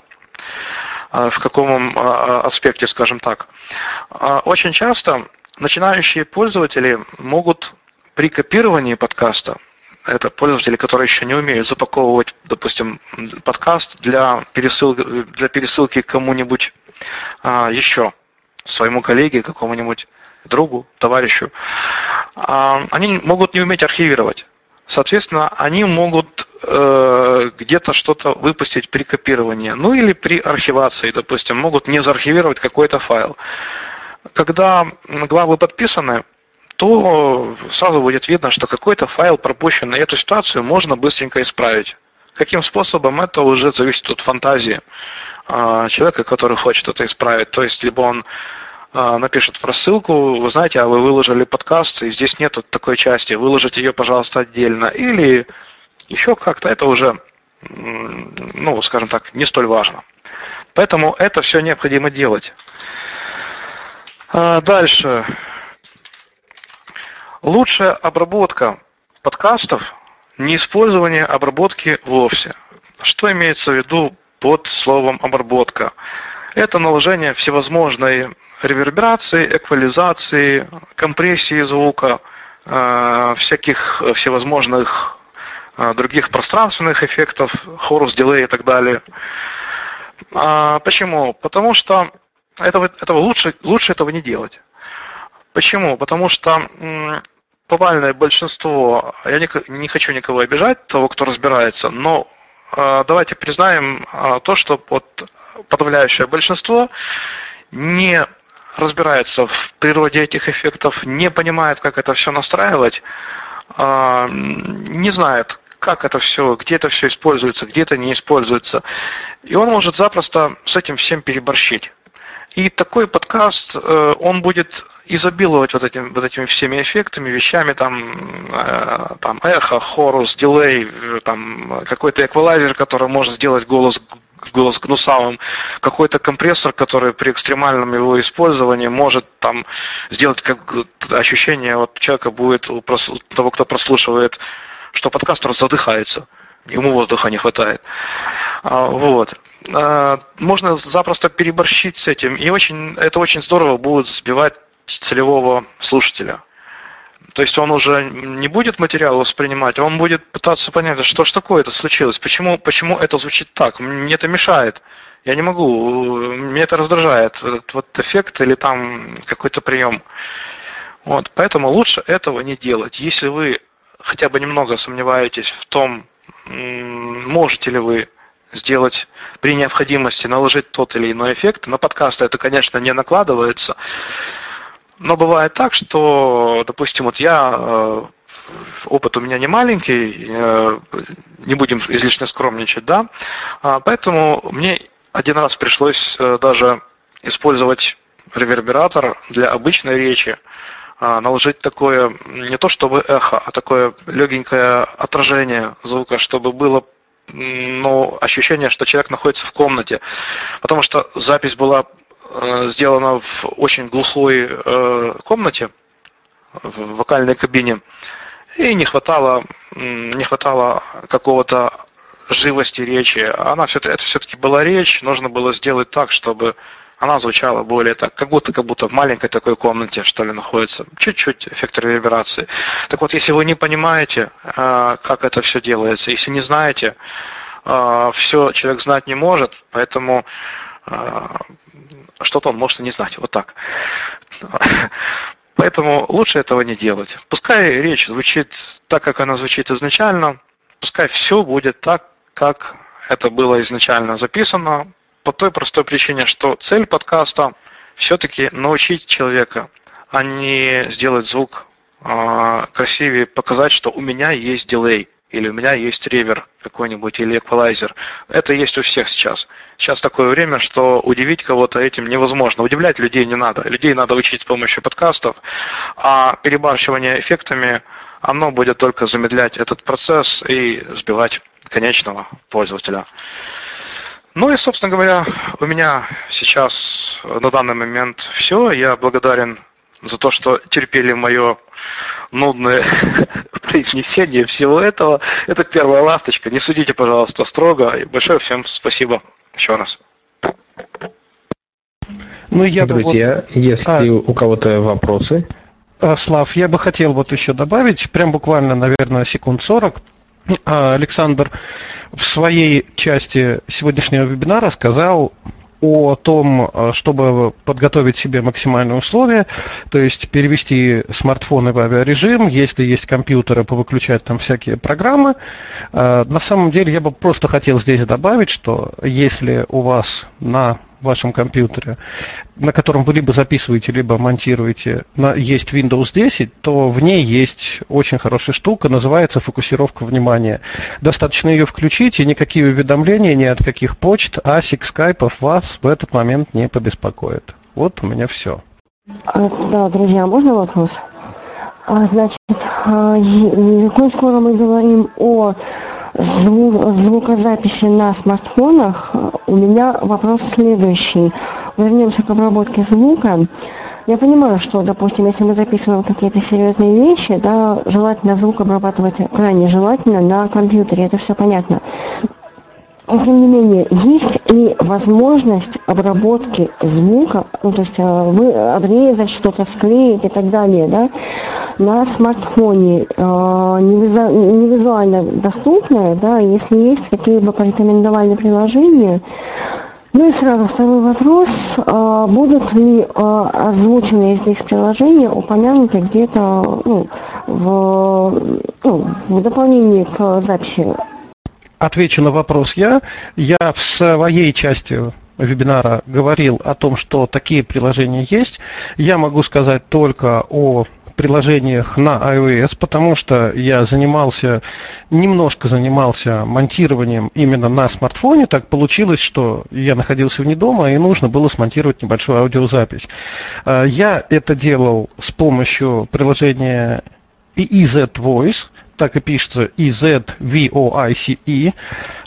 В каком аспекте, скажем так. Очень часто начинающие пользователи могут при копировании подкаста это пользователи, которые еще не умеют запаковывать, допустим, подкаст для пересылки, для пересылки кому-нибудь а, еще, своему коллеге, какому-нибудь другу, товарищу. А, они могут не уметь архивировать. Соответственно, они могут э, где-то что-то выпустить при копировании, ну или при архивации, допустим, могут не заархивировать какой-то файл. Когда главы подписаны, то сразу будет видно, что какой-то файл пропущен, и эту ситуацию можно быстренько исправить. Каким способом, это уже зависит от фантазии а, человека, который хочет это исправить. То есть, либо он а, напишет в рассылку, вы знаете, а вы выложили подкаст, и здесь нет такой части, выложите ее, пожалуйста, отдельно. Или еще как-то это уже, ну, скажем так, не столь важно. Поэтому это все необходимо делать. А, дальше. Лучшая обработка подкастов – не использование обработки вовсе. Что имеется в виду под словом обработка? Это наложение всевозможной реверберации, эквализации, компрессии звука, э, всяких всевозможных э, других пространственных эффектов, хорус, дилей и так далее. А почему? Потому что этого, этого лучше, лучше этого не делать. Почему? Потому что повальное большинство, я не, не хочу никого обижать, того, кто разбирается, но э, давайте признаем э, то, что вот подавляющее большинство не разбирается в природе этих эффектов, не понимает, как это все настраивать, э, не знает, как это все, где это все используется, где это не используется. И он может запросто с этим всем переборщить. И такой подкаст, э, он будет изобиловать вот, этим, вот этими всеми эффектами, вещами, там, э, там эхо, хорус, дилей, там, какой-то эквалайзер, который может сделать голос голос гнусавым, какой-то компрессор, который при экстремальном его использовании может там сделать как ощущение вот человека будет у того, кто прослушивает, что подкастер задыхается, ему воздуха не хватает. А, вот. А, можно запросто переборщить с этим, и очень, это очень здорово будет сбивать целевого слушателя. То есть он уже не будет материал воспринимать, он будет пытаться понять, что ж такое это случилось, почему, почему это звучит так, мне это мешает, я не могу, мне это раздражает, этот вот эффект или там какой-то прием. Вот, поэтому лучше этого не делать. Если вы хотя бы немного сомневаетесь в том, можете ли вы сделать при необходимости наложить тот или иной эффект. На подкасты это, конечно, не накладывается. Но бывает так, что, допустим, вот я, э, опыт у меня не маленький, э, не будем излишне скромничать, да, а поэтому мне один раз пришлось э, даже использовать ревербератор для обычной речи, а, наложить такое, не то чтобы эхо, а такое легенькое отражение звука, чтобы было ну, ощущение, что человек находится в комнате, потому что запись была э, сделана в очень глухой э, комнате, в вокальной кабине, и не хватало, не хватало какого-то живости речи. Она все это все-таки была речь, нужно было сделать так, чтобы она звучала более так, как будто, как будто в маленькой такой комнате, что ли, находится. Чуть-чуть эффект реверберации. Так вот, если вы не понимаете, э, как это все делается, если не знаете, э, все человек знать не может, поэтому э, что-то он может и не знать. Вот так. Поэтому лучше этого не делать. Пускай речь звучит так, как она звучит изначально, пускай все будет так, как это было изначально записано, по той простой причине, что цель подкаста все-таки научить человека а не сделать звук э, красивее, показать, что у меня есть дилей или у меня есть ревер какой-нибудь, или эквалайзер. Это есть у всех сейчас. Сейчас такое время, что удивить кого-то этим невозможно. Удивлять людей не надо. Людей надо учить с помощью подкастов, а перебарщивание эффектами, оно будет только замедлять этот процесс и сбивать конечного пользователя. Ну и, собственно говоря, у меня сейчас на данный момент все. Я благодарен за то, что терпели мое нудное произнесение всего этого. Это первая ласточка. Не судите, пожалуйста, строго. И большое всем спасибо еще раз. Ну, я Друзья, вот... если а... у кого-то вопросы. А, Слав, я бы хотел вот еще добавить, прям буквально, наверное, секунд 40. А, Александр в своей части сегодняшнего вебинара сказал о том, э, чтобы подготовить себе максимальные условия, то есть перевести смартфоны в авиарежим, если есть компьютеры, повыключать там всякие программы. Э, на самом деле я бы просто хотел здесь добавить, что если у вас на в вашем компьютере, на котором вы либо записываете, либо монтируете, на, есть Windows 10, то в ней есть очень хорошая штука, называется фокусировка внимания. Достаточно ее включить, и никакие уведомления ни от каких почт, асик, скайпов вас в этот момент не побеспокоят. Вот у меня все. А, да, друзья, можно вопрос? А, значит, а, коль скоро мы говорим о звук, звукозаписи на смартфонах, у меня вопрос следующий. Вернемся к обработке звука. Я понимаю, что, допустим, если мы записываем какие-то серьезные вещи, да, желательно звук обрабатывать крайне желательно на компьютере, это все понятно. Но тем не менее, есть ли возможность обработки звука, ну, то есть э, вы обрезать что-то, склеить и так далее, да, на смартфоне э, не визуально доступная, да, если есть какие-либо порекомендованные приложения. Ну и сразу второй вопрос. Э, будут ли озвученные здесь приложения упомянуты где-то ну, в, ну, в дополнении к записи? Отвечу на вопрос я. Я в своей части вебинара говорил о том, что такие приложения есть. Я могу сказать только о приложениях на iOS, потому что я занимался, немножко занимался монтированием именно на смартфоне. Так получилось, что я находился вне дома и нужно было смонтировать небольшую аудиозапись. А, я это делал с помощью приложения EZ Voice, так и пишется EZVOICE.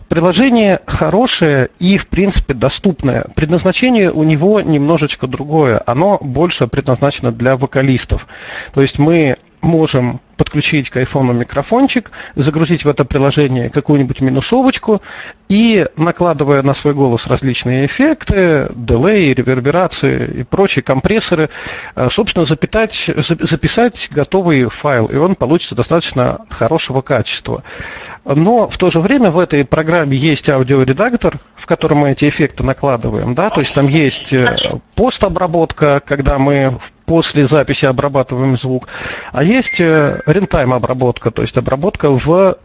Приложение хорошее и, в принципе, доступное. Предназначение у него немножечко другое. Оно больше предназначено для вокалистов. То есть мы можем подключить к айфону микрофончик, загрузить в это приложение какую-нибудь минусовочку и, накладывая на свой голос различные эффекты, дилей, реверберации и прочие компрессоры, э, собственно, запитать, записать готовый файл, и он получится достаточно хорошего качества. Но в то же время в этой программе есть аудиоредактор, в котором мы эти эффекты накладываем, да, то есть там есть э, постобработка, когда мы после записи обрабатываем звук, а есть э, real-time обработка, то есть обработка в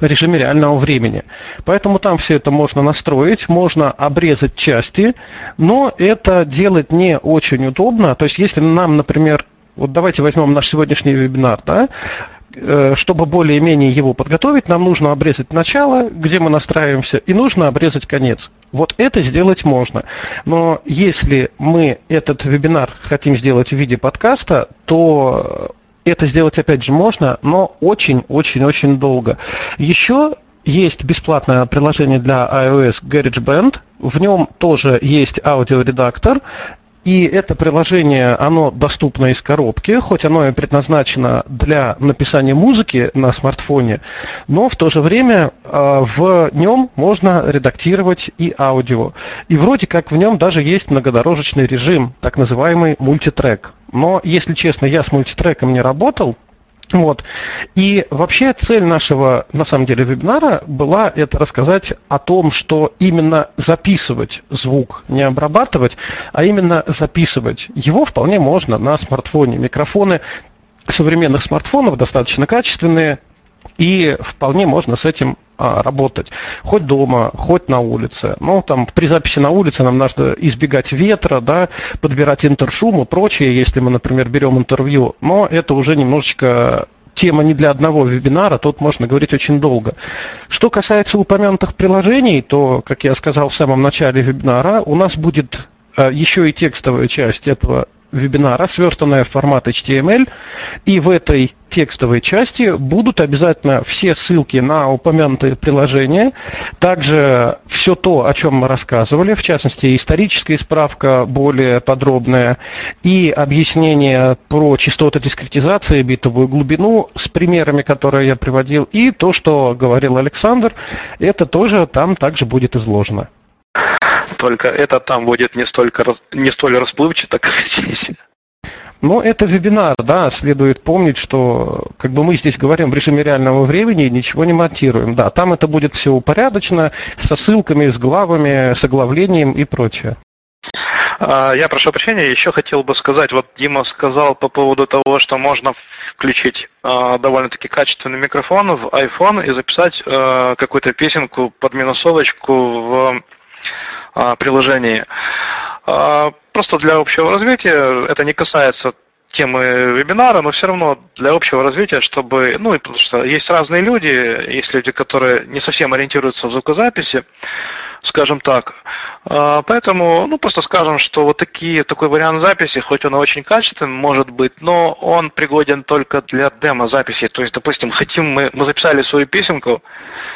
режиме реального времени. Поэтому там все это можно настроить, можно обрезать части, но это делать не очень удобно. То есть если нам, например, вот давайте возьмем наш сегодняшний вебинар, да, чтобы более-менее его подготовить, нам нужно обрезать начало, где мы настраиваемся, и нужно обрезать конец. Вот это сделать можно. Но если мы этот вебинар хотим сделать в виде подкаста, то это сделать опять же можно, но очень-очень-очень долго. Еще есть бесплатное приложение для iOS GarageBand. В нем тоже есть аудиоредактор, и это приложение, оно доступно из коробки, хоть оно и предназначено для написания музыки на смартфоне, но в то же время э, в нем можно редактировать и аудио. И вроде как в нем даже есть многодорожечный режим, так называемый мультитрек. Но, если честно, я с мультитреком не работал, вот. И вообще цель нашего, на самом деле, вебинара была это рассказать о том, что именно записывать звук, не обрабатывать, а именно записывать. Его вполне можно на смартфоне. Микрофоны современных смартфонов достаточно качественные, и вполне можно с этим а, работать. Хоть дома, хоть на улице. Ну, там, при записи на улице нам надо избегать ветра, да, подбирать интершум и прочее, если мы, например, берем интервью. Но это уже немножечко тема не для одного вебинара, тут можно говорить очень долго. Что касается упомянутых приложений, то, как я сказал в самом начале вебинара, у нас будет еще и текстовая часть этого вебинара, сверстанная в формат HTML. И в этой текстовой части будут обязательно все ссылки на упомянутые приложения. Также все то, о чем мы рассказывали, в частности, историческая справка более подробная и объяснение про частоты дискретизации, битовую глубину с примерами, которые я приводил, и то, что говорил Александр, это тоже там также будет изложено. Только это там будет не, столько, не столь расплывчато, как здесь. Но это вебинар, да, следует помнить, что как бы мы здесь говорим в режиме реального времени и ничего не монтируем. Да, там это будет все упорядочено, со ссылками, с главами, с оглавлением и прочее. А, я прошу прощения, еще хотел бы сказать, вот Дима сказал по поводу того, что можно включить а, довольно-таки качественный микрофон в iPhone и записать а, какую-то песенку под минусовочку в приложении. А, просто для общего развития, это не касается темы вебинара, но все равно для общего развития, чтобы, ну, потому что есть разные люди, есть люди, которые не совсем ориентируются в звукозаписи, скажем так. А, поэтому, ну, просто скажем, что вот такие, такой вариант записи, хоть он и очень качественный, может быть, но он пригоден только для демо-записи. То есть, допустим, хотим мы, мы записали свою песенку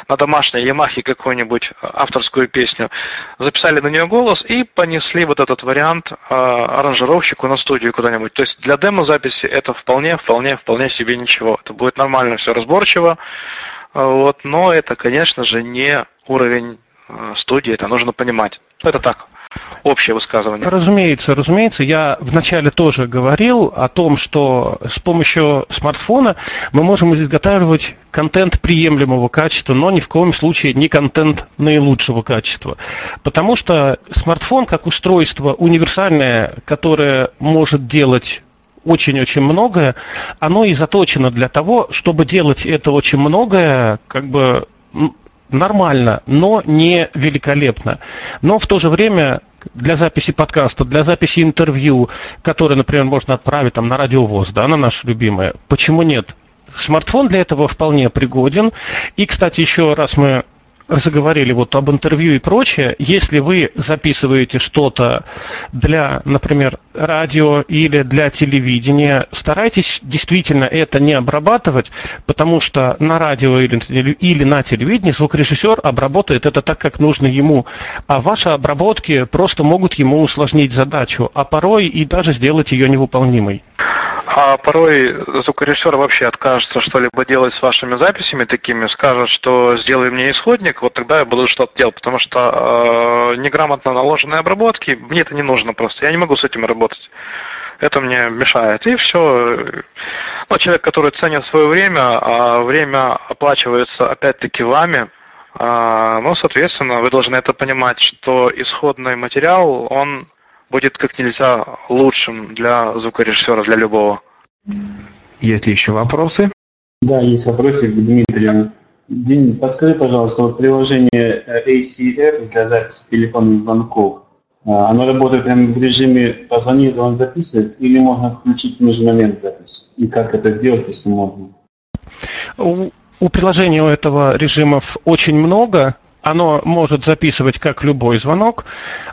на домашней Ямахе какую-нибудь авторскую песню, записали на нее голос и понесли вот этот вариант а, аранжировщику на студию куда-нибудь. То есть для демо-записи это вполне, вполне, вполне себе ничего. Это будет нормально все разборчиво. Вот, но это, конечно же, не уровень студии, это нужно понимать. Это так, общее высказывание. Разумеется, разумеется. Я вначале тоже говорил о том, что с помощью смартфона мы можем изготавливать контент приемлемого качества, но ни в коем случае не контент наилучшего качества. Потому что смартфон как устройство универсальное, которое может делать очень-очень многое, оно и заточено для того, чтобы делать это очень многое, как бы нормально, но не великолепно. Но в то же время для записи подкаста, для записи интервью, которые, например, можно отправить там, на радиовоз, да, на наше любимое, почему нет? Смартфон для этого вполне пригоден. И, кстати, еще раз мы заговорили вот об интервью и прочее, если вы записываете что-то для, например, радио или для телевидения, старайтесь действительно это не обрабатывать, потому что на радио или, на телевидении звукорежиссер обработает это так, как нужно ему, а ваши обработки просто могут ему усложнить задачу, а порой и даже сделать ее невыполнимой. А порой звукорежиссер вообще откажется что-либо делать с вашими записями такими, скажет, что сделай мне исходник, вот тогда я буду что-то делать, потому что э, неграмотно наложенные обработки, мне это не нужно просто, я не могу с этим работать. Это мне мешает. И все. Ну, человек, который ценит свое время, а время оплачивается опять-таки вами, а, ну, соответственно, вы должны это понимать, что исходный материал, он будет как нельзя лучшим для звукорежиссера, для любого. Есть ли еще вопросы? Да, есть вопросы к Дмитрию. Дим, подскажи, пожалуйста, вот приложение э, ACR для записи телефонных звонков, э, оно работает прямо в режиме позвонит, он записывает, или можно включить в нужный момент запись? И как это сделать, если можно? У, у приложения у этого режимов очень много. Оно может записывать как любой звонок,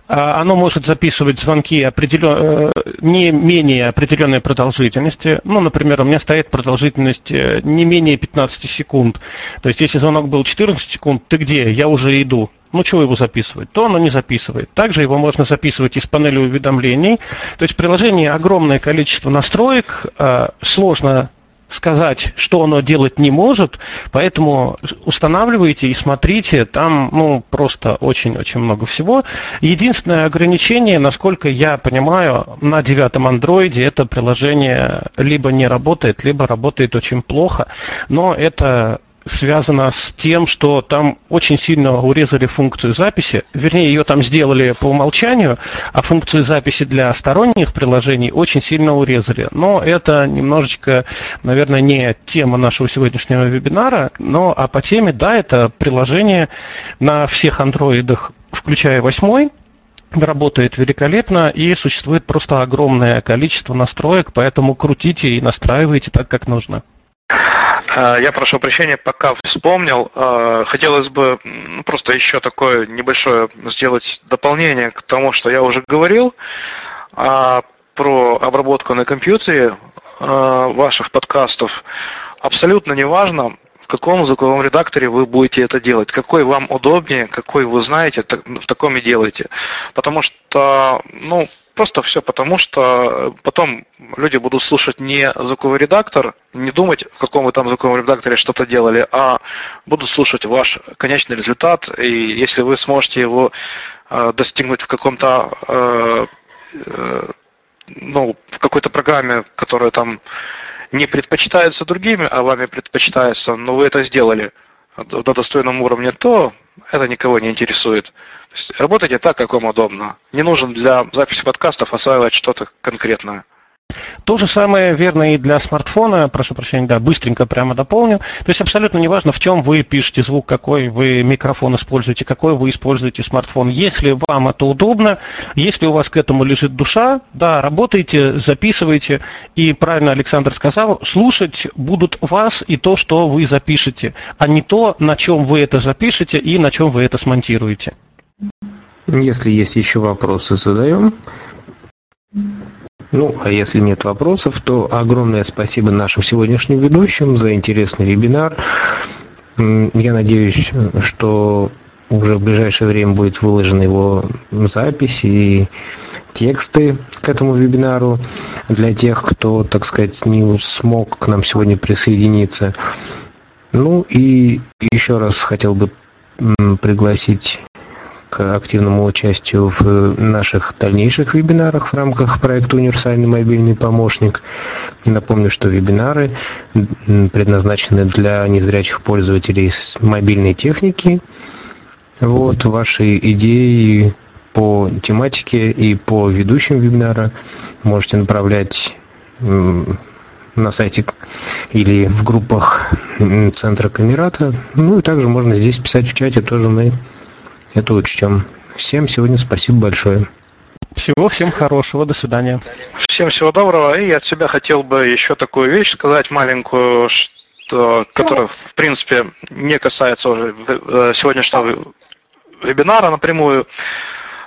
а, оно может записывать звонки определен... Э, не менее определенной продолжительности. Ну, например, у меня стоит продолжительность э, не менее 15 секунд. То есть, если звонок был 14 секунд, ты где? Я уже иду. Ну, чего его записывать? То оно не записывает. Также его можно записывать из панели уведомлений. То есть в приложении огромное количество настроек. Э, сложно сказать, что оно делать не может, поэтому устанавливайте и смотрите, там ну, просто очень-очень много всего. Единственное ограничение, насколько я понимаю, на девятом андроиде это приложение либо не работает, либо работает очень плохо, но это связана с тем, что там очень сильно урезали функцию записи. Вернее, ее там сделали по умолчанию, а функцию записи для сторонних приложений очень сильно урезали. Но это немножечко, наверное, не тема нашего сегодняшнего вебинара, но а по теме, да, это приложение на всех андроидах, включая восьмой, работает великолепно и существует просто огромное количество настроек, поэтому крутите и настраивайте так, как нужно. Э, я прошу прощения, пока вспомнил. Э, хотелось бы просто еще такое небольшое сделать дополнение к тому, что я уже говорил а, про обработку на компьютере э, ваших подкастов. Абсолютно неважно, в каком звуковом редакторе вы будете это делать, какой вам удобнее, какой вы знаете, в таком и делайте. Потому что, ну, просто все потому, что потом люди будут слушать не звуковой редактор, не думать, в каком вы там звуковом редакторе что-то делали, а будут слушать ваш конечный результат, и если вы сможете его э, достигнуть в каком-то э, э, ну, в какой-то программе, которая там не предпочитается другими, а вами предпочитается, но вы это сделали на достойном уровне, то это никого не интересует. То есть работайте так, как вам удобно. Не нужен для записи подкастов осваивать что-то конкретное. То же самое верно и для смартфона. Прошу прощения, да, быстренько прямо дополню. То есть абсолютно неважно, в чем вы пишете звук, какой вы микрофон используете, какой вы используете смартфон. Если вам это удобно, если у вас к этому лежит душа, да, работайте, записывайте. И правильно Александр сказал, слушать будут вас и то, что вы запишете, а не то, на чем вы это запишете и на чем вы это смонтируете. Если есть еще вопросы, задаем. Ну, а если нет вопросов, то огромное спасибо нашим сегодняшним ведущим за интересный вебинар. Я надеюсь, что уже в ближайшее время будет выложена его запись и тексты к этому вебинару для тех, кто, так сказать, не смог к нам сегодня присоединиться. Ну и еще раз хотел бы пригласить активному участию в наших дальнейших вебинарах в рамках проекта «Универсальный мобильный помощник». Напомню, что вебинары предназначены для незрячих пользователей мобильной техники. Вот ваши идеи по тематике и по ведущим вебинара можете направлять на сайте или в группах Центра Камерата. Ну и также можно здесь писать в чате, тоже мы это учтем. Всем сегодня спасибо большое. Всего всем хорошего, до свидания. Всем всего доброго. И от себя хотел бы еще такую вещь сказать маленькую, что, которая, в принципе, не касается уже э, сегодняшнего вебинара напрямую.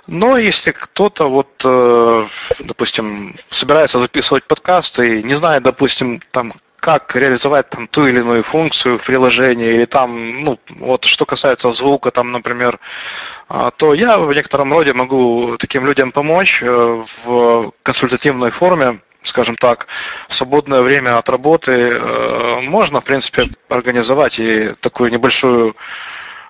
Но если кто-то вот, э, допустим, собирается записывать подкаст и не знает, допустим, там как реализовать там ту или иную функцию в приложении, или там, ну, вот что касается звука, там, например, а, то я в некотором роде могу таким людям помочь э, в консультативной форме, скажем так, в свободное время от работы э, можно, в принципе, организовать и такую небольшую,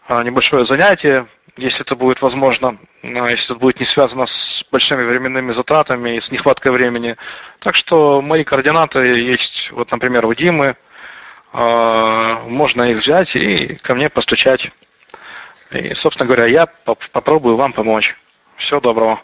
а, небольшое занятие, если это будет возможно, а, если это будет не связано с большими временными затратами и с нехваткой времени. Так что мои координаты есть, вот, например, у Димы, а, можно их взять и ко мне постучать. И, собственно говоря, я попробую вам помочь. Всего доброго.